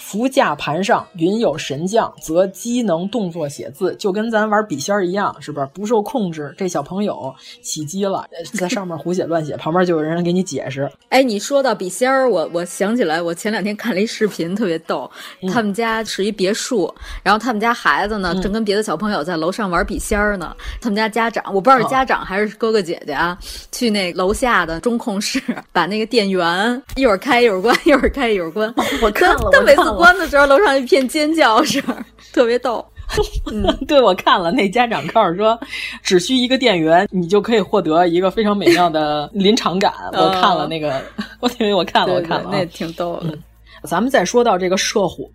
伏架盘上云有神将，则机能动作写字，就跟咱玩笔仙儿一样，是不是？不受控制，这小朋友起机了，在上面胡写乱写，旁边就有人给你解释。哎，你说到笔仙儿，我我想起来，我前两天看了一视频，特别逗。嗯、他们家是一别墅，然后他们家孩子呢，嗯、正跟别的小朋友在楼上玩笔仙儿呢。他们家家长，我不知道是家长还是哥哥姐姐啊，哦、去那楼下的中控室，把那个电源一会儿开一会儿关，一会儿开一会儿关。我看了，他每次关的时候，楼上。一片尖叫声，特别逗。嗯，对，我看了那家长告诉说，只需一个电源，你就可以获得一个非常美妙的临场感。我看了那个，我因为我看了，我看了，那挺逗的。嗯、咱们再说到这个社火。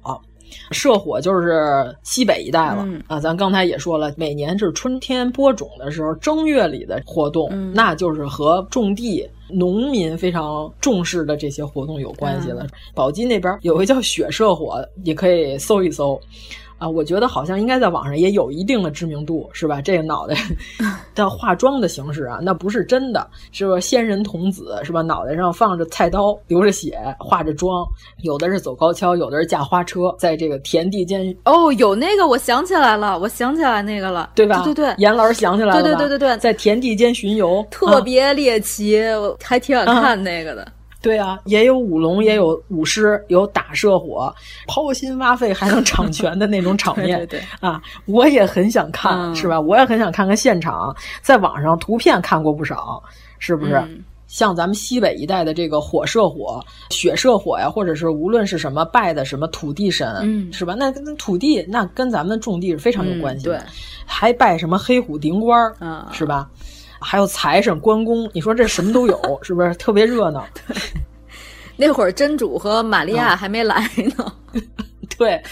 社火就是西北一带了、嗯、啊，咱刚才也说了，每年是春天播种的时候，正月里的活动，嗯、那就是和种地、农民非常重视的这些活动有关系了。嗯、宝鸡那边有个叫雪社火，也可以搜一搜。啊，我觉得好像应该在网上也有一定的知名度，是吧？这个脑袋 的化妆的形式啊，那不是真的，是吧？仙人童子是吧？脑袋上放着菜刀，流着血，化着妆，有的是走高跷，有的是驾花车，在这个田地间。哦，有那个，我想起来了，我想起来那个了，对吧？对对对，严老师想起来了，对对对对对，在田地间巡游，特别猎奇，我还挺想看那个的。啊对啊，也有舞龙，也有舞狮，有打射火、抛心挖肺还能掌拳的那种场 面。对对对啊，我也很想看，嗯、是吧？我也很想看看现场，在网上图片看过不少，是不是？嗯、像咱们西北一带的这个火射火、雪射火呀，或者是无论是什么拜的什么土地神，嗯、是吧？那跟土地那跟咱们种地是非常有关系的。对，还拜什么黑虎顶官，嗯、是吧？还有财神、关公，你说这什么都有，是不是特别热闹？那会儿真主和玛利亚还没来呢。嗯、对，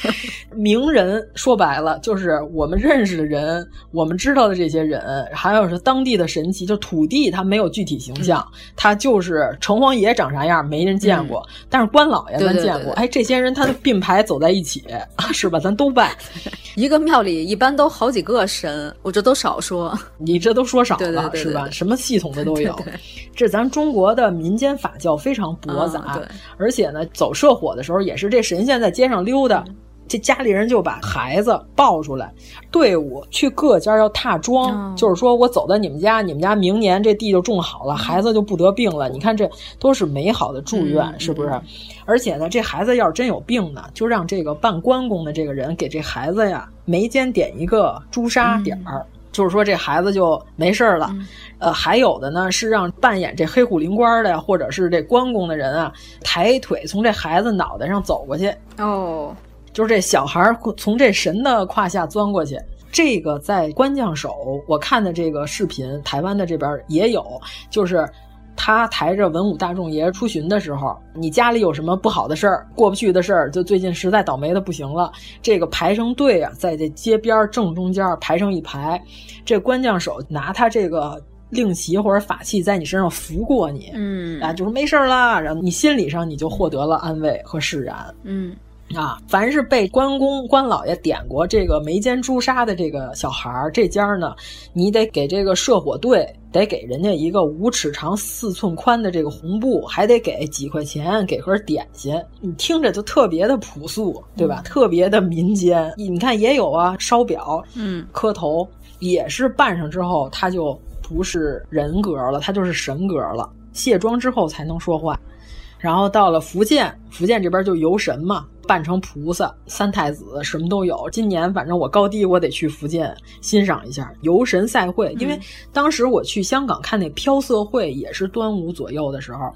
名人说白了就是我们认识的人，我们知道的这些人，还有是当地的神奇，就土地它没有具体形象，嗯、它就是城隍爷长啥样没人见过，嗯、但是关老爷咱见过。对对对哎，这些人他的并排走在一起，是吧？咱都拜。一个庙里一般都好几个神，我这都少说。你这都说少了，是吧？什么系统的都有。这咱中国的民间法教非常博杂，啊、而且呢，走社火的时候也是这神仙在街上溜达。嗯这家里人就把孩子抱出来，队伍去各家要踏庄，哦、就是说我走到你们家，你们家明年这地就种好了，孩子就不得病了。你看这都是美好的祝愿，嗯、是不是？而且呢，这孩子要是真有病呢，就让这个办关公的这个人给这孩子呀眉间点一个朱砂点儿。嗯就是说这孩子就没事了，嗯、呃，还有的呢是让扮演这黑虎灵官的呀，或者是这关公的人啊，抬腿从这孩子脑袋上走过去。哦，就是这小孩从这神的胯下钻过去。这个在关将手，我看的这个视频，台湾的这边也有，就是。他抬着文武大众爷出巡的时候，你家里有什么不好的事儿、过不去的事儿，就最近实在倒霉的不行了，这个排成队啊，在这街边正中间排成一排，这官将手拿他这个令旗或者法器在你身上拂过你，嗯啊，就说没事啦，然后你心理上你就获得了安慰和释然，嗯。啊，凡是被关公关老爷点过这个眉间朱砂的这个小孩儿，这家呢，你得给这个社火队得给人家一个五尺长、四寸宽的这个红布，还得给几块钱，给盒点心。你听着就特别的朴素，对吧？嗯、特别的民间。你看也有啊，烧表，嗯，磕头也是办上之后，他就不是人格了，他就是神格了。卸妆之后才能说话。然后到了福建，福建这边就游神嘛，扮成菩萨、三太子，什么都有。今年反正我高低我得去福建欣赏一下游神赛会，因为当时我去香港看那飘色会，也是端午左右的时候，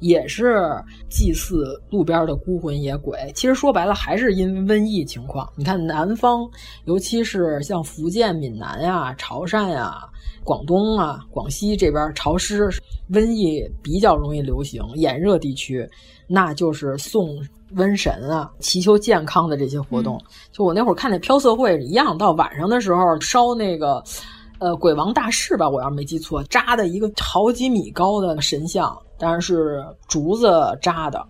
也是祭祀路边的孤魂野鬼。其实说白了，还是因为瘟疫情况。你看南方，尤其是像福建、闽南呀、潮汕呀、广东啊、广西这边潮湿，瘟疫比较容易流行。炎热地区，那就是送瘟神啊，祈求健康的这些活动。就我那会儿看那飘色会一样，到晚上的时候烧那个。呃，鬼王大士吧，我要是没记错，扎的一个好几米高的神像，当然是竹子扎的，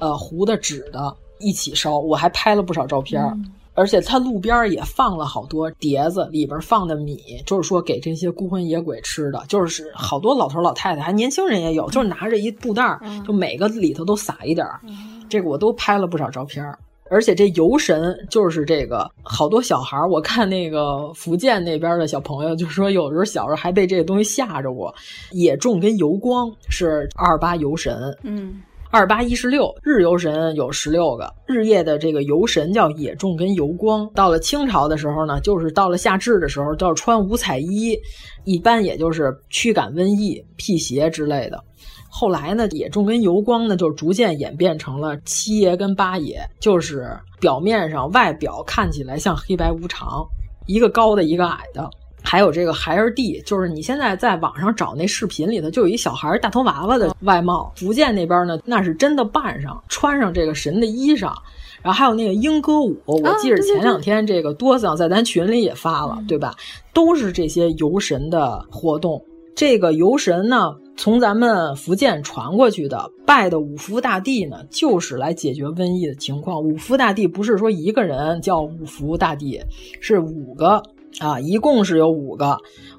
呃，糊的纸的，一起烧。我还拍了不少照片，嗯、而且他路边也放了好多碟子，里边放的米，就是说给这些孤魂野鬼吃的，就是好多老头老太太，还年轻人也有，就是拿着一布袋，嗯、就每个里头都撒一点儿。这个我都拍了不少照片。而且这游神就是这个，好多小孩儿，我看那个福建那边的小朋友就说，有时候小时候还被这个东西吓着过。野众跟油光是二八游神，嗯，二八一十六日游神有十六个，日夜的这个游神叫野众跟油光。到了清朝的时候呢，就是到了夏至的时候，要穿五彩衣，一般也就是驱赶瘟疫、辟邪之类的。后来呢，野众跟油光呢，就逐渐演变成了七爷跟八爷，就是表面上外表看起来像黑白无常，一个高的，一个矮的。还有这个孩儿弟，就是你现在在网上找那视频里头，就有一小孩大头娃娃的外貌。福建那边呢，那是真的扮上，穿上这个神的衣裳。然后还有那个莺歌舞，我记着前两天这个多桑在咱群里也发了，对吧？都是这些游神的活动。这个游神呢，从咱们福建传过去的，拜的五福大帝呢，就是来解决瘟疫的情况。五福大帝不是说一个人叫五福大帝，是五个啊，一共是有五个，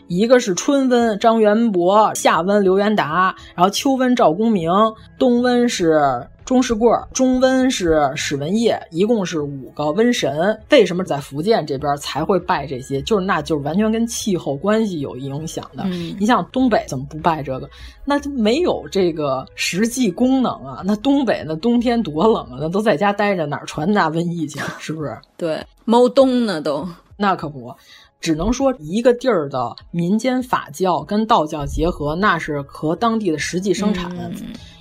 一个是春瘟张元伯，夏瘟刘元达，然后秋瘟赵公明，冬瘟是。钟世贵，中温是史文业，一共是五个瘟神。为什么在福建这边才会拜这些？就是那就是完全跟气候关系有影响的。嗯、你像东北怎么不拜这个？那就没有这个实际功能啊。那东北那冬天多冷啊，那都在家待着，哪儿传达瘟疫去？是不是？对，猫冬呢都那可不。只能说一个地儿的民间法教跟道教结合，那是和当地的实际生产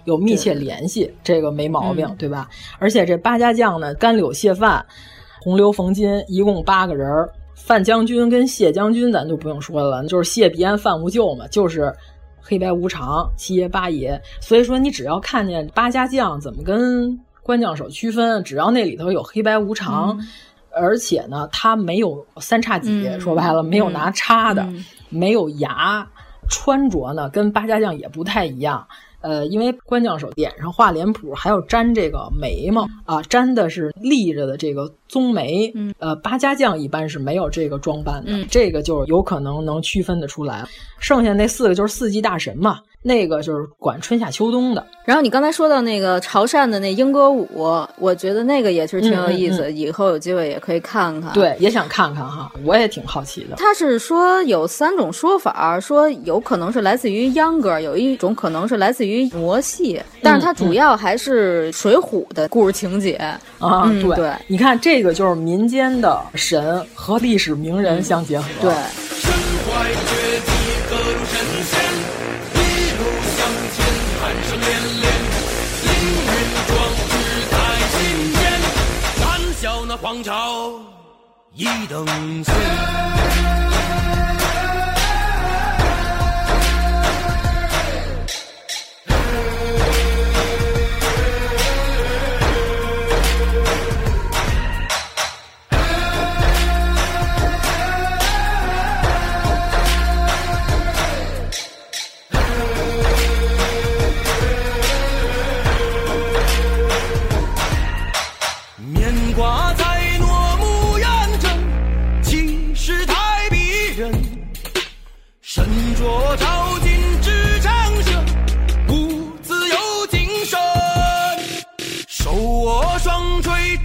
有密切联系，嗯、这个没毛病，对吧？而且这八家将呢，甘柳谢范、洪流冯金，一共八个人儿。范将军跟谢将军，咱就不用说了，就是谢必安、范无咎嘛，就是黑白无常、七爷八爷。所以说，你只要看见八家将怎么跟关将手区分，只要那里头有黑白无常。嗯而且呢，他没有三叉戟，嗯、说白了没有拿叉的，嗯、没有牙，穿着呢跟八家将也不太一样。呃，因为关将手脸上画脸谱，还要粘这个眉毛啊，粘的是立着的这个棕眉。嗯，呃，八家将一般是没有这个装扮的，嗯、这个就有可能能区分得出来。剩下那四个就是四季大神嘛。那个就是管春夏秋冬的。然后你刚才说到那个潮汕的那莺歌舞，我觉得那个也是挺有意思，嗯嗯嗯、以后有机会也可以看看。对，也想看看哈，我也挺好奇的。他是说有三种说法，说有可能是来自于秧歌，有一种可能是来自于傩戏，但是它主要还是水浒的故事情节、嗯、啊。对，你看这个就是民间的神和历史名人相结合。对。王朝一等次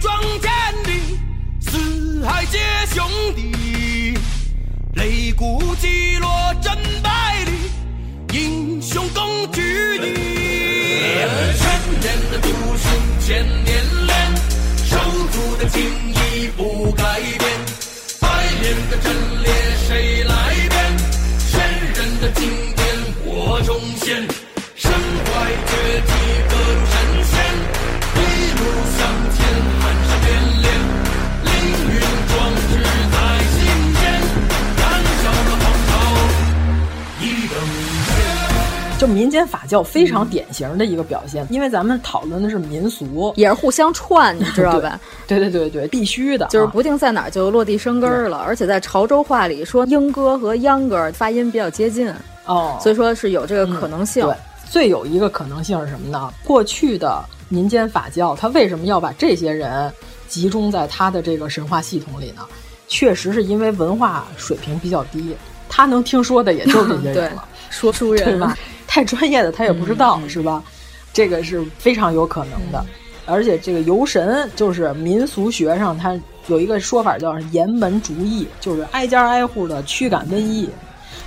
双锤装坚定，四海皆兄弟。擂鼓击落真百里，英雄共举地。千年的独行千年练。守住的情义不改变，百年的阵列谁民间法教非常典型的一个表现，因为咱们讨论的是民俗，也是互相串，你知道吧？对对对对，必须的，就是不定在哪儿就落地生根了。而且在潮州话里说英歌和秧歌发音比较接近哦，所以说是有这个可能性。对，最有一个可能性是什么呢？过去的民间法教，他为什么要把这些人集中在他的这个神话系统里呢？确实是因为文化水平比较低，他能听说的也就这些人了。说书人对吧？太专业的他也不知道，是吧？这个是非常有可能的。而且这个游神就是民俗学上，它有一个说法叫严门逐疫，就是挨家挨户的驱赶瘟疫，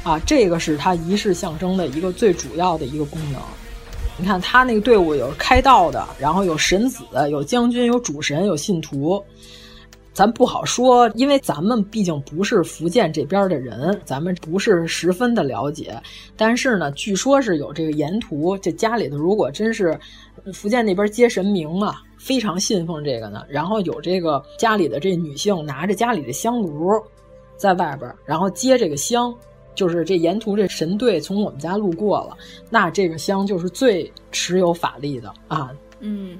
啊，这个是它仪式象征的一个最主要的一个功能。你看他那个队伍有开道的，然后有神子，有将军，有主神，有信徒。咱不好说，因为咱们毕竟不是福建这边的人，咱们不是十分的了解。但是呢，据说是有这个沿途，这家里头如果真是福建那边接神明嘛，非常信奉这个呢。然后有这个家里的这女性拿着家里的香炉在外边，然后接这个香，就是这沿途这神队从我们家路过了，那这个香就是最持有法力的啊。嗯。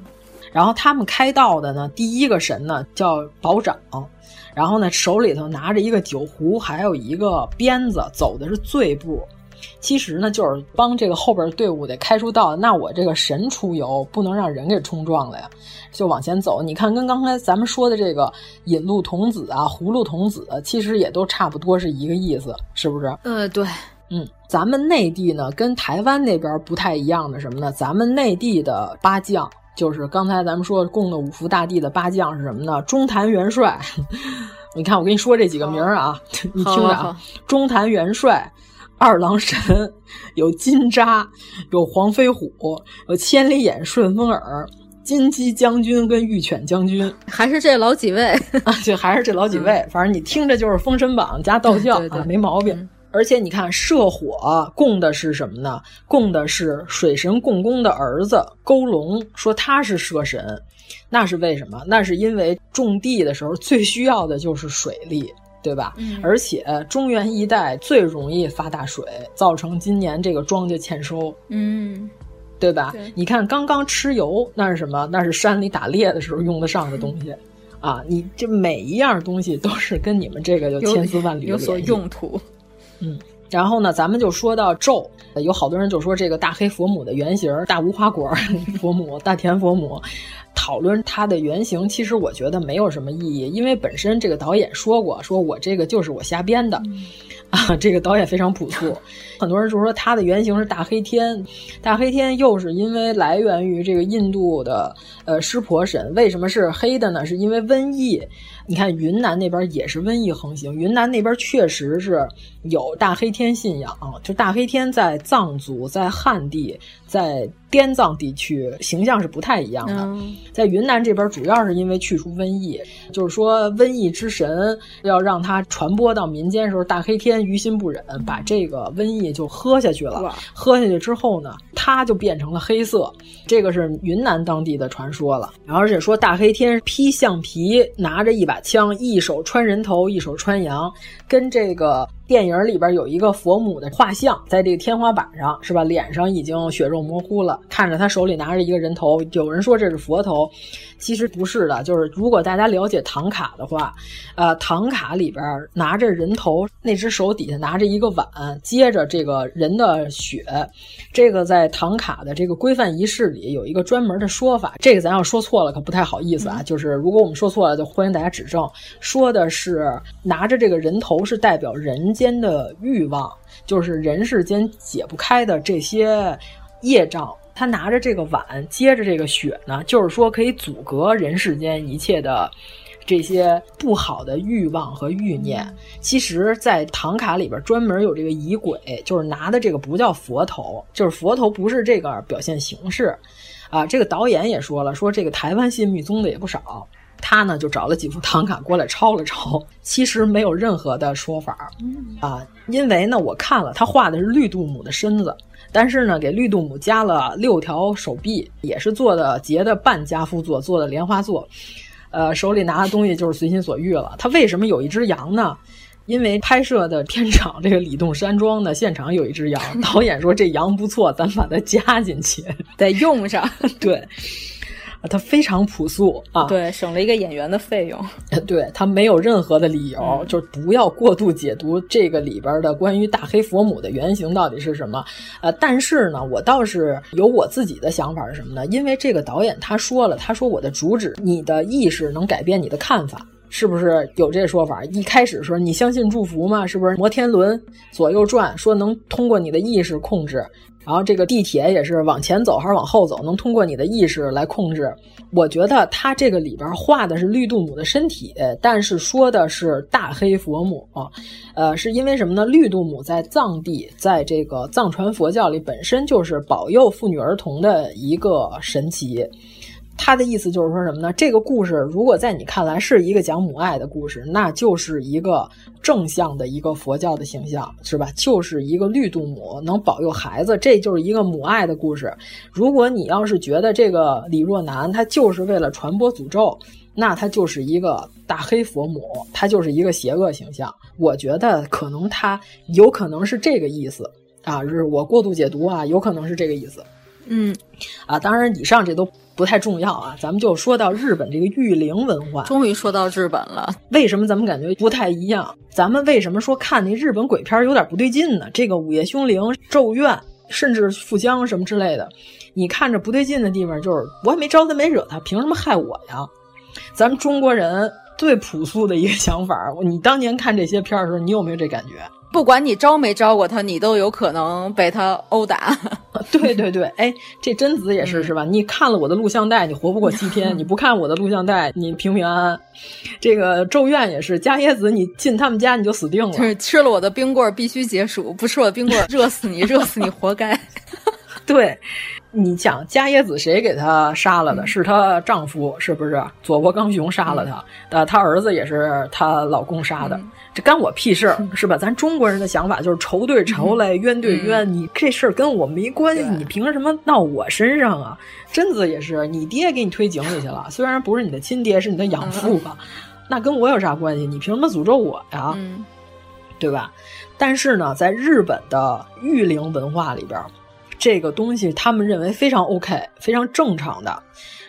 然后他们开道的呢，第一个神呢叫保长，然后呢手里头拿着一个酒壶，还有一个鞭子，走的是醉步。其实呢就是帮这个后边队伍得开出道，那我这个神出游不能让人给冲撞了呀，就往前走。你看跟刚才咱们说的这个引路童子啊、葫芦童子，其实也都差不多是一个意思，是不是？呃，对，嗯，咱们内地呢跟台湾那边不太一样的什么呢？咱们内地的八将。就是刚才咱们说供的五福大帝的八将是什么呢？中坛元帅，你看我跟你说这几个名儿啊，你听着啊，中坛元帅、二郎神、有金吒、有黄飞虎、有千里眼、顺风耳、金鸡将军跟玉犬将军，还是这老几位啊？就还是这老几位，反正你听着就是《封神榜》加道教啊，没毛病。而且你看，射火供的是什么呢？供的是水神共工的儿子勾龙，说他是射神，那是为什么？那是因为种地的时候最需要的就是水利，对吧？嗯、而且中原一带最容易发大水，造成今年这个庄稼欠收，嗯，对吧？对你看刚刚蚩尤，那是什么？那是山里打猎的时候用得上的东西。啊，你这每一样东西都是跟你们这个有千丝万缕有所用途。嗯，然后呢，咱们就说到咒，有好多人就说这个大黑佛母的原型，大无花果 佛母、大田佛母，讨论它的原型，其实我觉得没有什么意义，因为本身这个导演说过，说我这个就是我瞎编的。嗯 啊，这个导演非常朴素，很多人就说它的原型是大黑天，大黑天又是因为来源于这个印度的呃湿婆神，为什么是黑的呢？是因为瘟疫。你看云南那边也是瘟疫横行，云南那边确实是有大黑天信仰，就大黑天在藏族、在汉地、在滇藏地区形象是不太一样的。嗯、在云南这边主要是因为去除瘟疫，就是说瘟疫之神要让它传播到民间的时候，大黑天于心不忍，把这个瘟疫就喝下去了。喝下去之后呢，它就变成了黑色，这个是云南当地的传说了。然后而且说大黑天披橡皮，拿着一把枪，一手穿人头，一手穿羊，跟这个电影里边有一个佛母的画像，在这个天花板上是吧？脸上已经血肉模糊了，看着他手里拿着一个人头，有人说这是佛头，其实不是的。就是如果大家了解唐卡的话，呃，唐卡里边拿着人头，那只手底下拿着一个碗，接着这个人的血，这个在唐卡的这个规范仪式里有一个专门的说法，这个咱要说错了可不太好意思啊。嗯、就是如果我们说错了，就欢迎大家指正。说的是拿着这个人头是代表人间的欲望，就是人世间解不开的这些业障。他拿着这个碗，接着这个血呢，就是说可以阻隔人世间一切的这些不好的欲望和欲念。其实，在唐卡里边专门有这个仪轨，就是拿的这个不叫佛头，就是佛头不是这个表现形式。啊，这个导演也说了，说这个台湾信密宗的也不少。他呢就找了几副唐卡过来抄了抄，其实没有任何的说法啊，因为呢我看了他画的是绿度母的身子，但是呢给绿度母加了六条手臂，也是做的结的半家夫座，做的莲花座，呃手里拿的东西就是随心所欲了。他为什么有一只羊呢？因为拍摄的片场这个李洞山庄的，现场有一只羊，导演说这羊不错，咱把它加进去，得用上。对。它非常朴素啊，对，省了一个演员的费用。对，它没有任何的理由，嗯、就是不要过度解读这个里边的关于大黑佛母的原型到底是什么。呃，但是呢，我倒是有我自己的想法是什么呢？因为这个导演他说了，他说我的主旨，你的意识能改变你的看法。是不是有这说法？一开始说你相信祝福吗？是不是摩天轮左右转，说能通过你的意识控制？然后这个地铁也是往前走还是往后走，能通过你的意识来控制。我觉得它这个里边画的是绿度母的身体，但是说的是大黑佛母。呃，是因为什么呢？绿度母在藏地，在这个藏传佛教里本身就是保佑妇女儿童的一个神奇。他的意思就是说什么呢？这个故事如果在你看来是一个讲母爱的故事，那就是一个正向的一个佛教的形象，是吧？就是一个绿度母能保佑孩子，这就是一个母爱的故事。如果你要是觉得这个李若男他就是为了传播诅咒，那他就是一个大黑佛母，他就是一个邪恶形象。我觉得可能他有可能是这个意思啊，是我过度解读啊，有可能是这个意思。嗯，啊，当然以上这都不太重要啊，咱们就说到日本这个御灵文化。终于说到日本了，为什么咱们感觉不太一样？咱们为什么说看那日本鬼片有点不对劲呢？这个《午夜凶铃》《咒怨》甚至《富江》什么之类的，你看着不对劲的地方就是我也没招他没惹他，凭什么害我呀？咱们中国人最朴素的一个想法，你当年看这些片儿的时候，你有没有这感觉？不管你招没招过他，你都有可能被他殴打。对对对，哎，这贞子也是是吧？你看了我的录像带，你活不过七天；你不看我的录像带，你平平安安。这个咒怨也是，伽椰子你进他们家你就死定了。就是吃了我的冰棍必须解暑，不吃我的冰棍热死你，热死你活该。对，你想伽椰子谁给她杀了的？是她丈夫是不是？佐伯刚雄杀了她，呃，她儿子也是她老公杀的。这干我屁事儿 是吧？咱中国人的想法就是仇对仇来，冤对冤。你这事儿跟我没关系，你凭什么闹我身上啊？贞子也是，你爹给你推井里去了，虽然不是你的亲爹，是你的养父吧？那跟我有啥关系？你凭什么诅咒我呀？对吧？但是呢，在日本的御灵文化里边，这个东西他们认为非常 OK，非常正常的。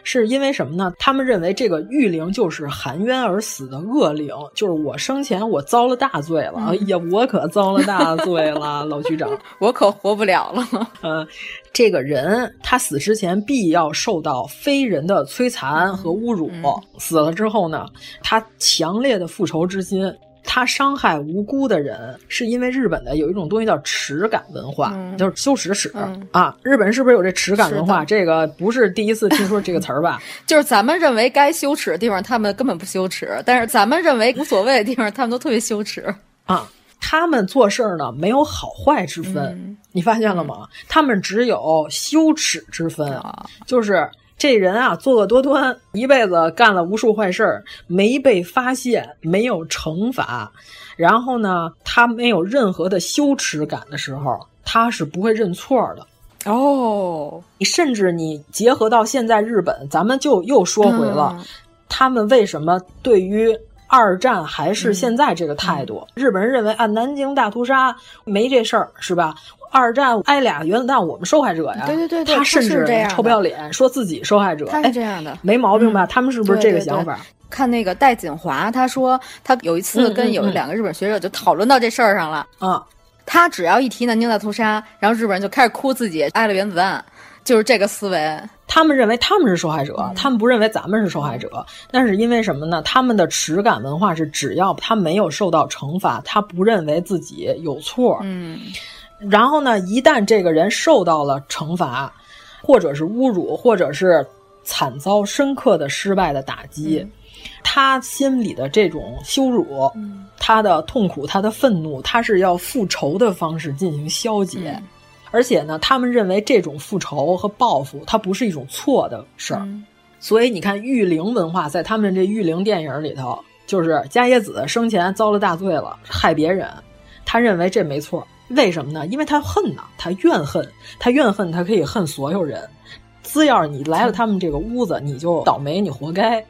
是因为什么呢？他们认为这个御灵就是含冤而死的恶灵，就是我生前我遭了大罪了。嗯、哎呀，我可遭了大罪了，老局长，我可活不了了。嗯，这个人他死之前必要受到非人的摧残和侮辱，嗯、死了之后呢，他强烈的复仇之心。他伤害无辜的人，是因为日本的有一种东西叫耻感文化，嗯、就是羞耻史、嗯、啊。日本是不是有这耻感文化？这个不是第一次听说这个词儿吧？就是咱们认为该羞耻的地方，他们根本不羞耻；但是咱们认为无所谓的地方，他们都特别羞耻 啊。他们做事儿呢，没有好坏之分，嗯、你发现了吗？他们只有羞耻之分，啊、就是。这人啊，作恶多端，一辈子干了无数坏事儿，没被发现，没有惩罚。然后呢，他没有任何的羞耻感的时候，他是不会认错的。哦，你甚至你结合到现在日本，咱们就又说回了，嗯、他们为什么对于二战还是现在这个态度？嗯、日本人认为啊，南京大屠杀没这事儿，是吧？二战挨俩原子弹，我们受害者呀。对对对对，他甚至臭不要脸，说自己受害者。他是这样的，哎、没毛病吧？嗯、他们是不是这个想法？看那个戴锦华，他说他有一次跟有两个日本学者就讨论到这事儿上了。嗯，他只要一提南京大屠杀，然后日本人就开始哭自己挨了原子弹，就是这个思维。他们认为他们是受害者，嗯、他们不认为咱们是受害者。那是因为什么呢？他们的耻感文化是，只要他没有受到惩罚，他不认为自己有错。嗯。然后呢，一旦这个人受到了惩罚，或者是侮辱，或者是惨遭深刻的失败的打击，嗯、他心里的这种羞辱、嗯、他的痛苦、他的愤怒，他是要复仇的方式进行消解。嗯、而且呢，他们认为这种复仇和报复，它不是一种错的事儿。嗯、所以你看，玉灵文化在他们这玉灵电影里头，就是伽椰子生前遭了大罪了，害别人，他认为这没错。为什么呢？因为他恨呐，他怨恨，他怨恨，他可以恨所有人。只要你来了他们这个屋子，你就倒霉，你活该。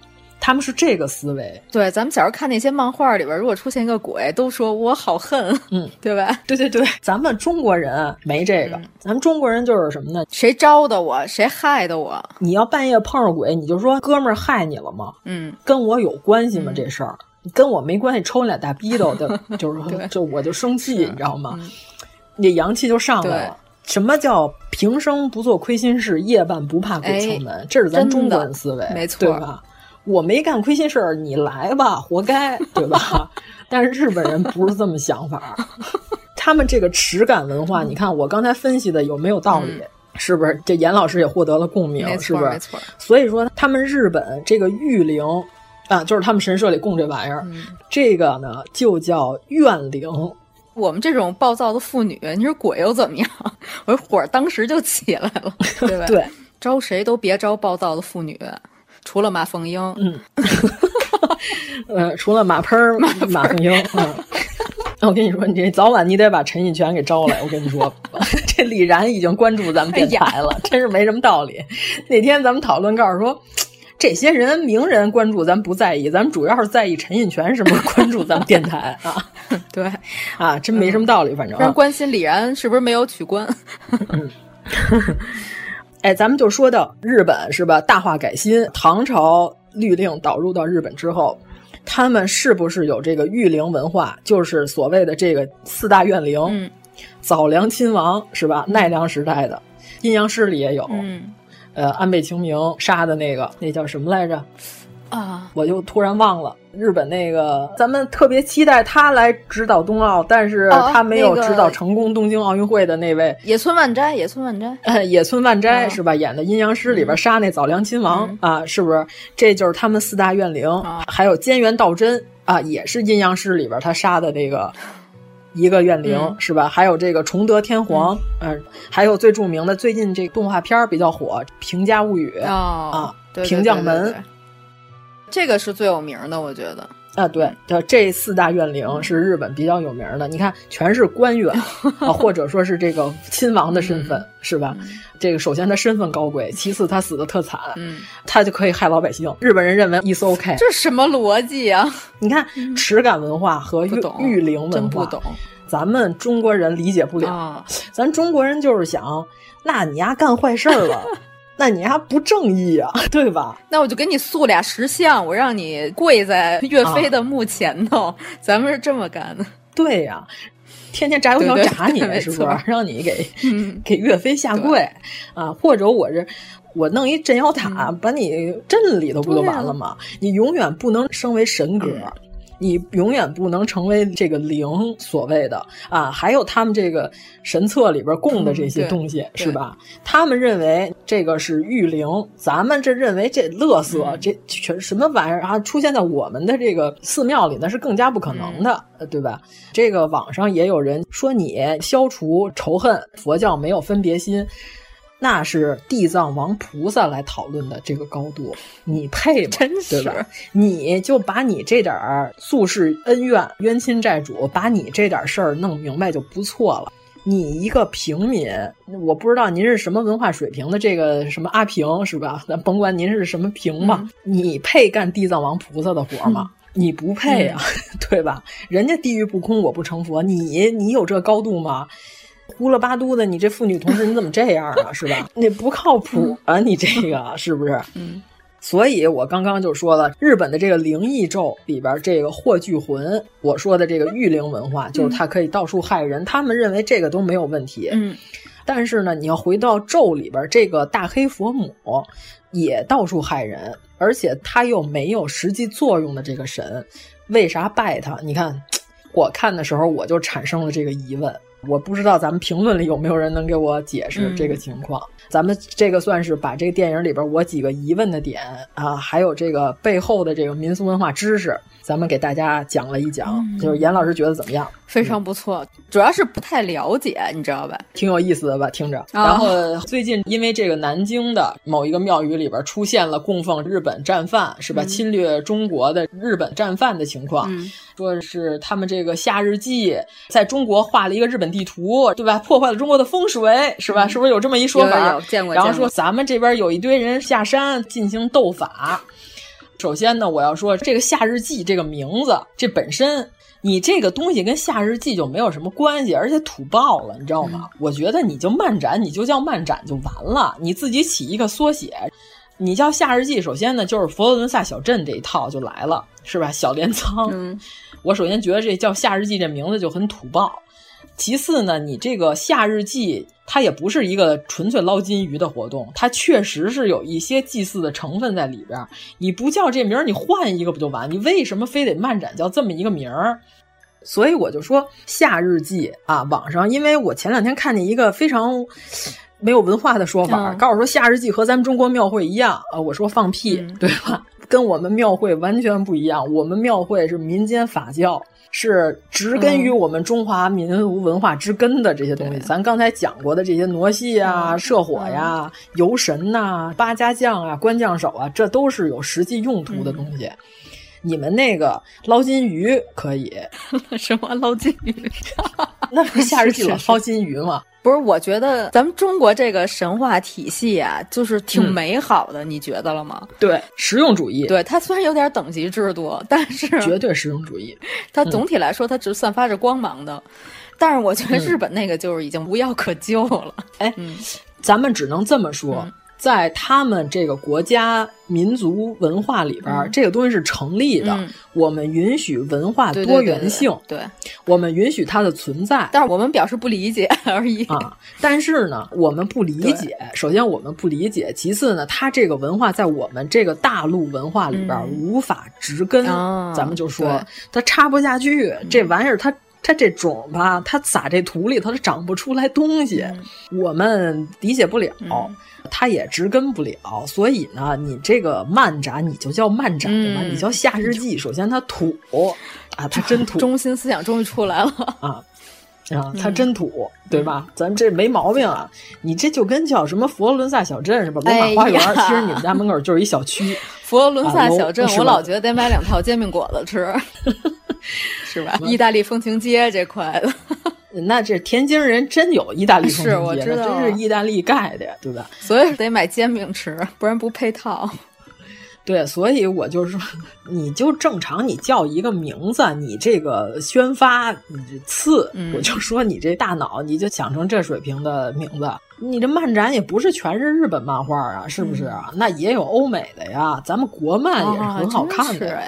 他们是这个思维。对，咱们小时候看那些漫画里边，如果出现一个鬼，都说我好恨，嗯，对吧？对对对，咱们中国人没这个，嗯、咱们中国人就是什么呢？谁招的我，谁害的我？你要半夜碰上鬼，你就说哥们儿害你了吗？嗯，跟我有关系吗？这事儿跟我没关系，抽你俩大逼斗的，就是就我就生气，你知道吗？那阳气就上来了。什么叫平生不做亏心事，夜半不怕鬼敲门？哎、这是咱中国人思维，没错，对吧？我没干亏心事儿，你来吧，活该，对吧？但是日本人不是这么想法，他们这个耻感文化，你看我刚才分析的有没有道理？嗯、是不是？这严老师也获得了共鸣，是不是？没错。所以说，他们日本这个御灵啊，就是他们神社里供这玩意儿，嗯、这个呢就叫怨灵。我们这种暴躁的妇女，你说鬼又怎么样？我火当时就起来了，对吧？对，招谁都别招暴躁的妇女，除了马凤英。嗯，呃，除了马喷儿、马凤英。嗯，我跟你说，你这早晚你得把陈印泉给招来。我跟你说，这李然已经关注咱们电台了，真是没什么道理。那天咱们讨论，告诉说。这些人名人关注咱不在意，咱们主要是在意陈印泉是不是关注咱们电台啊？对，啊，真没什么道理，反正、啊。关心李然是不是没有取关？嗯，哎，咱们就说到日本是吧？大化改新，唐朝律令导入到日本之后，他们是不是有这个御灵文化？就是所谓的这个四大怨灵，嗯、早良亲王是吧？奈良时代的阴阳师里也有。嗯。呃，安倍晴明杀的那个，那叫什么来着？啊，我就突然忘了。日本那个，咱们特别期待他来指导冬奥，但是他没有指导成功东京奥运会的那位、哦那个、野村万斋。野村万斋，呃，野村万斋、啊、是吧？演的《阴阳师》里边杀那早良亲王、嗯、啊，是不是？这就是他们四大怨灵。啊、还有菅原道真啊，也是《阴阳师》里边他杀的那个。一个怨灵、嗯、是吧？还有这个崇德天皇，嗯、呃，还有最著名的最近这个动画片比较火，《平家物语》哦、啊，对平将门，这个是最有名的，我觉得。啊，对，这四大怨灵是日本比较有名的。你看，全是官员 啊，或者说是这个亲王的身份，嗯、是吧？这个首先他身份高贵，其次他死的特惨，嗯，他就可以害老百姓。日本人认为 is OK，这什么逻辑啊？你看，耻感文化和御御灵文化，真不懂。咱们中国人理解不了，啊、咱中国人就是想，那你丫干坏事儿了，那你还不正义啊，对吧？那我就给你塑俩石像，我让你跪在岳飞的墓前头，啊、咱们是这么干的。对呀、啊，天天炸油条炸你，对对对是不是？让你给、嗯、给岳飞下跪啊？或者我这。我弄一镇妖塔，嗯、把你镇里头不就完了吗？啊、你永远不能升为神格。嗯你永远不能成为这个灵，所谓的啊，还有他们这个神册里边供的这些东西，嗯、是吧？他们认为这个是御灵，咱们这认为这乐色，嗯、这全什么玩意儿啊？出现在我们的这个寺庙里，那是更加不可能的，嗯、对吧？这个网上也有人说你消除仇恨，佛教没有分别心。那是地藏王菩萨来讨论的这个高度，你配吗？真是？你就把你这点儿宿世恩怨、冤亲债主，把你这点事儿弄明白就不错了。你一个平民，我不知道您是什么文化水平的，这个什么阿平是吧？咱甭管您是什么平吧，嗯、你配干地藏王菩萨的活吗？嗯、你不配啊，嗯、对吧？人家地狱不空，我不成佛，你你有这高度吗？呼了巴嘟的，你这妇女同志你怎么这样啊？是吧？你不靠谱啊！你这个是不是？嗯。所以我刚刚就说了，日本的这个灵异咒里边这个霍聚魂，我说的这个御灵文化，就是它可以到处害人，他们认为这个都没有问题。嗯。但是呢，你要回到咒里边，这个大黑佛母也到处害人，而且他又没有实际作用的这个神，为啥拜他？你看，我看的时候我就产生了这个疑问。我不知道咱们评论里有没有人能给我解释这个情况。嗯、咱们这个算是把这个电影里边我几个疑问的点啊，还有这个背后的这个民俗文化知识，咱们给大家讲了一讲。嗯、就是严老师觉得怎么样？非常不错，嗯、主要是不太了解，你知道吧？挺有意思的吧？听着。哦、然后最近因为这个南京的某一个庙宇里边出现了供奉日本战犯是吧？嗯、侵略中国的日本战犯的情况。嗯说是他们这个夏日祭在中国画了一个日本地图，对吧？破坏了中国的风水，是吧？是不是有这么一说法？有有见过。然后说咱们这边有一堆人下山进行斗法，首先呢，我要说这个《夏日记》这个名字，这本身你这个东西跟《夏日记》就没有什么关系，而且土爆了，你知道吗？我觉得你就漫展，你就叫漫展就完了，你自己起一个缩写。你叫《夏日记》，首先呢就是佛罗伦萨小镇这一套就来了，是吧？小镰仓，嗯、我首先觉得这叫《夏日记》这名字就很土爆。其次呢，你这个《夏日记》它也不是一个纯粹捞金鱼的活动，它确实是有一些祭祀的成分在里边。你不叫这名儿，你换一个不就完？你为什么非得漫展叫这么一个名儿？所以我就说《夏日记》啊，网上因为我前两天看见一个非常没有文化的说法，嗯、告诉说《夏日祭》和咱们中国庙会一样啊，我说放屁，嗯、对吧？跟我们庙会完全不一样，我们庙会是民间法教。是植根于我们中华民族文化之根的这些东西，嗯、咱刚才讲过的这些傩戏啊、社火呀、嗯、游神呐、啊、八家将啊、官将手啊，这都是有实际用途的东西。嗯、你们那个捞金鱼可以，什么捞金鱼？那不是夏日祭老捞金鱼吗？不是，我觉得咱们中国这个神话体系啊，就是挺美好的，嗯、你觉得了吗？对，实用主义。对，它虽然有点等级制度，但是 绝对实用主义。它总体来说，它只散发着光芒的。嗯、但是我觉得嗯日本那个就是已经无药可救了。哎、嗯，咱们只能这么说。嗯在他们这个国家民族文化里边，嗯、这个东西是成立的。嗯、我们允许文化多元性，对,对,对,对，我们允许它的存在，但是我们表示不理解 而已啊。但是呢，我们不理解。首先，我们不理解；其次呢，它这个文化在我们这个大陆文化里边、嗯、无法植根。哦、咱们就说它插不下去，嗯、这玩意儿它。它这种吧，它撒这土里，它都长不出来东西，嗯、我们理解不了，嗯、它也植根不了。所以呢，你这个漫展，你就叫漫展吧，嗯、你叫夏日记。首先它土啊，它真土，中心思想终于出来了啊啊，它真土，对吧？咱这没毛病啊。你这就跟叫什么佛罗伦萨小镇是吧？罗马花园，哎、其实你们家门口就是一小区。佛罗伦萨小镇，啊、我老觉得得买两套煎饼果子吃。是吧？意大利风情街这块的，那这天津人真有意大利风情街，是我知道，真是意大利盖的呀，对吧？所以得买煎饼吃，不然不配套。对，所以我就说，你就正常，你叫一个名字，你这个宣发，你这次，嗯、我就说你这大脑，你就想成这水平的名字。你这漫展也不是全是日本漫画啊，是不是那也有欧美的呀，咱们国漫也是很好看的。哦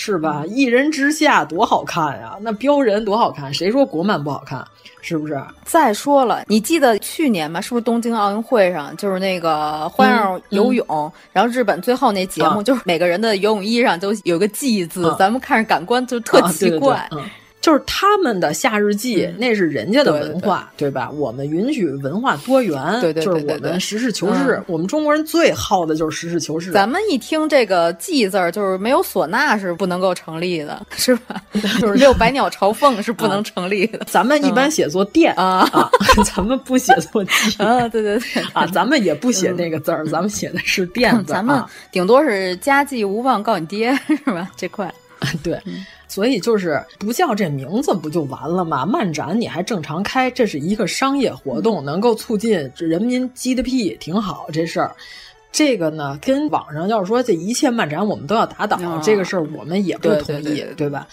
是吧？一人之下多好看呀！那标人多好看，谁说国漫不好看？是不是？再说了，你记得去年吗？是不是东京奥运会上就是那个花样游泳，嗯嗯、然后日本最后那节目、啊、就是每个人的游泳衣上都有个“记”字，啊、咱们看着感官就特奇怪。啊对对对嗯就是他们的夏日祭，嗯、那是人家的文化，对,吧？我们允许文化多元，对对,对,就是我们实事求是。嗯、我们中国人最好的就是实事求是。咱们一听这个“祭”字儿，就是没有唢呐是不能够成立的，是吧？就是没有百鸟朝凤是不能成立的。啊、咱们一般写作“殿”啊啊，咱们不写作“记”啊，对对对啊，咱们也不写那个字儿，咱们写的是“殿”字。咱们顶多是家祭无忘告你爹，是吧？这块。对。所以就是不叫这名字不就完了吗？漫展你还正常开，这是一个商业活动，能够促进人民 GDP，挺好这事儿。这个呢，跟网上要是说这一切漫展我们都要打倒，哦、这个事儿我们也不同意，对,对,对,对吧？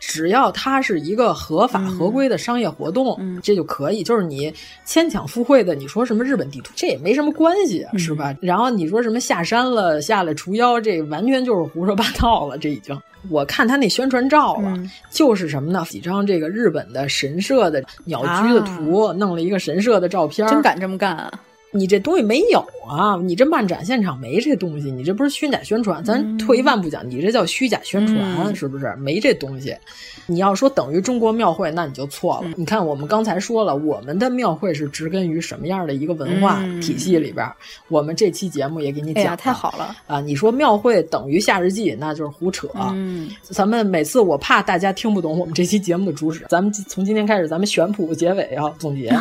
只要它是一个合法合规的商业活动，嗯、这就可以。就是你牵强附会的，你说什么日本地图，这也没什么关系，嗯、是吧？然后你说什么下山了，下来除妖，这完全就是胡说八道了。这已经，我看他那宣传照了，嗯、就是什么呢？几张这个日本的神社的鸟居的图，啊、弄了一个神社的照片，真敢这么干、啊。你这东西没有啊！你这漫展现场没这东西，你这不是虚假宣传？咱退一万步讲，你这叫虚假宣传，嗯、是不是？没这东西。你要说等于中国庙会，那你就错了。嗯、你看，我们刚才说了，我们的庙会是植根于什么样的一个文化体系里边？嗯、我们这期节目也给你讲太好了啊！你说庙会等于夏日祭，那就是胡扯。嗯，咱们每次我怕大家听不懂我们这期节目的主旨，咱们从今天开始，咱们选谱结尾啊总结。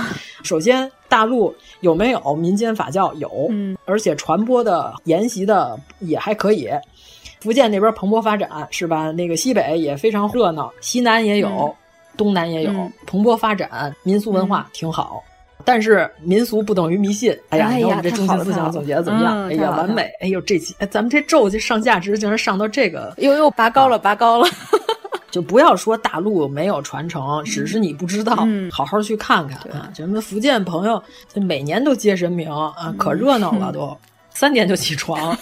首先，大陆有没有民间法教？有，嗯，而且传播的、研习的也还可以。福建那边蓬勃发展是吧？那个西北也非常热闹，西南也有，嗯、东南也有，嗯、蓬勃发展，民俗文化挺好。但是民俗不等于迷信。哎呀，哎呀你看我们这中心思想总结的怎么样？哎呀，完美！哎呦，这期哎咱们这咒就上价值竟然上到这个，又又拔高了，拔高了。就不要说大陆没有传承，只是你不知道，嗯好好去看看啊！咱们福建朋友，这每年都接神明啊，可热闹了都，三点就起床。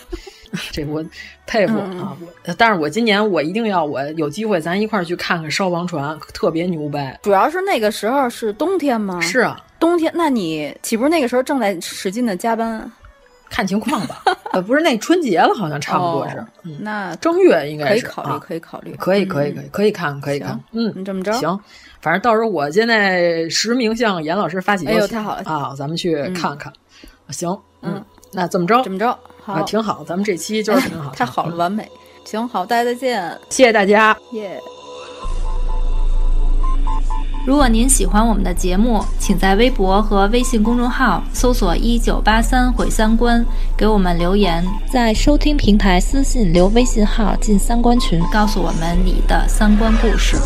这我佩服啊！我但是我今年我一定要，我有机会咱一块儿去看看烧王船，特别牛掰。主要是那个时候是冬天吗？是啊，冬天，那你岂不是那个时候正在使劲的加班？看情况吧。呃，不是那春节了，好像差不多是。哦那正月应该是可以考虑，啊可以考虑，可以，可以，可以，可以看，可以看。嗯，你这么着行，反正到时候我现在实名向严老师发起邀请，哎呦太好了啊！咱们去看看。行，嗯，那这么着，这么着，好，啊，挺好。咱们这期就是挺好，太好了，完美。行，好，大家再见，谢谢大家，耶。如果您喜欢我们的节目，请在微博和微信公众号搜索“一九八三毁三观”，给我们留言，在收听平台私信留微信号进三观群，告诉我们你的三观故事。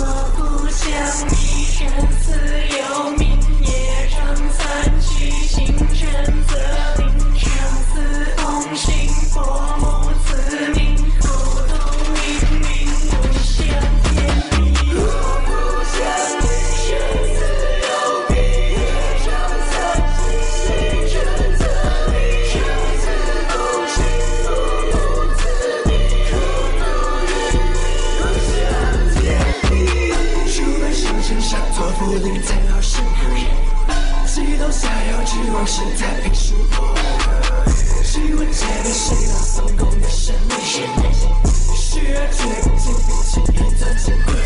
望是太平树木。试问这个谁当宋公的神秘人？时而绝不精兵轻易钻进鬼。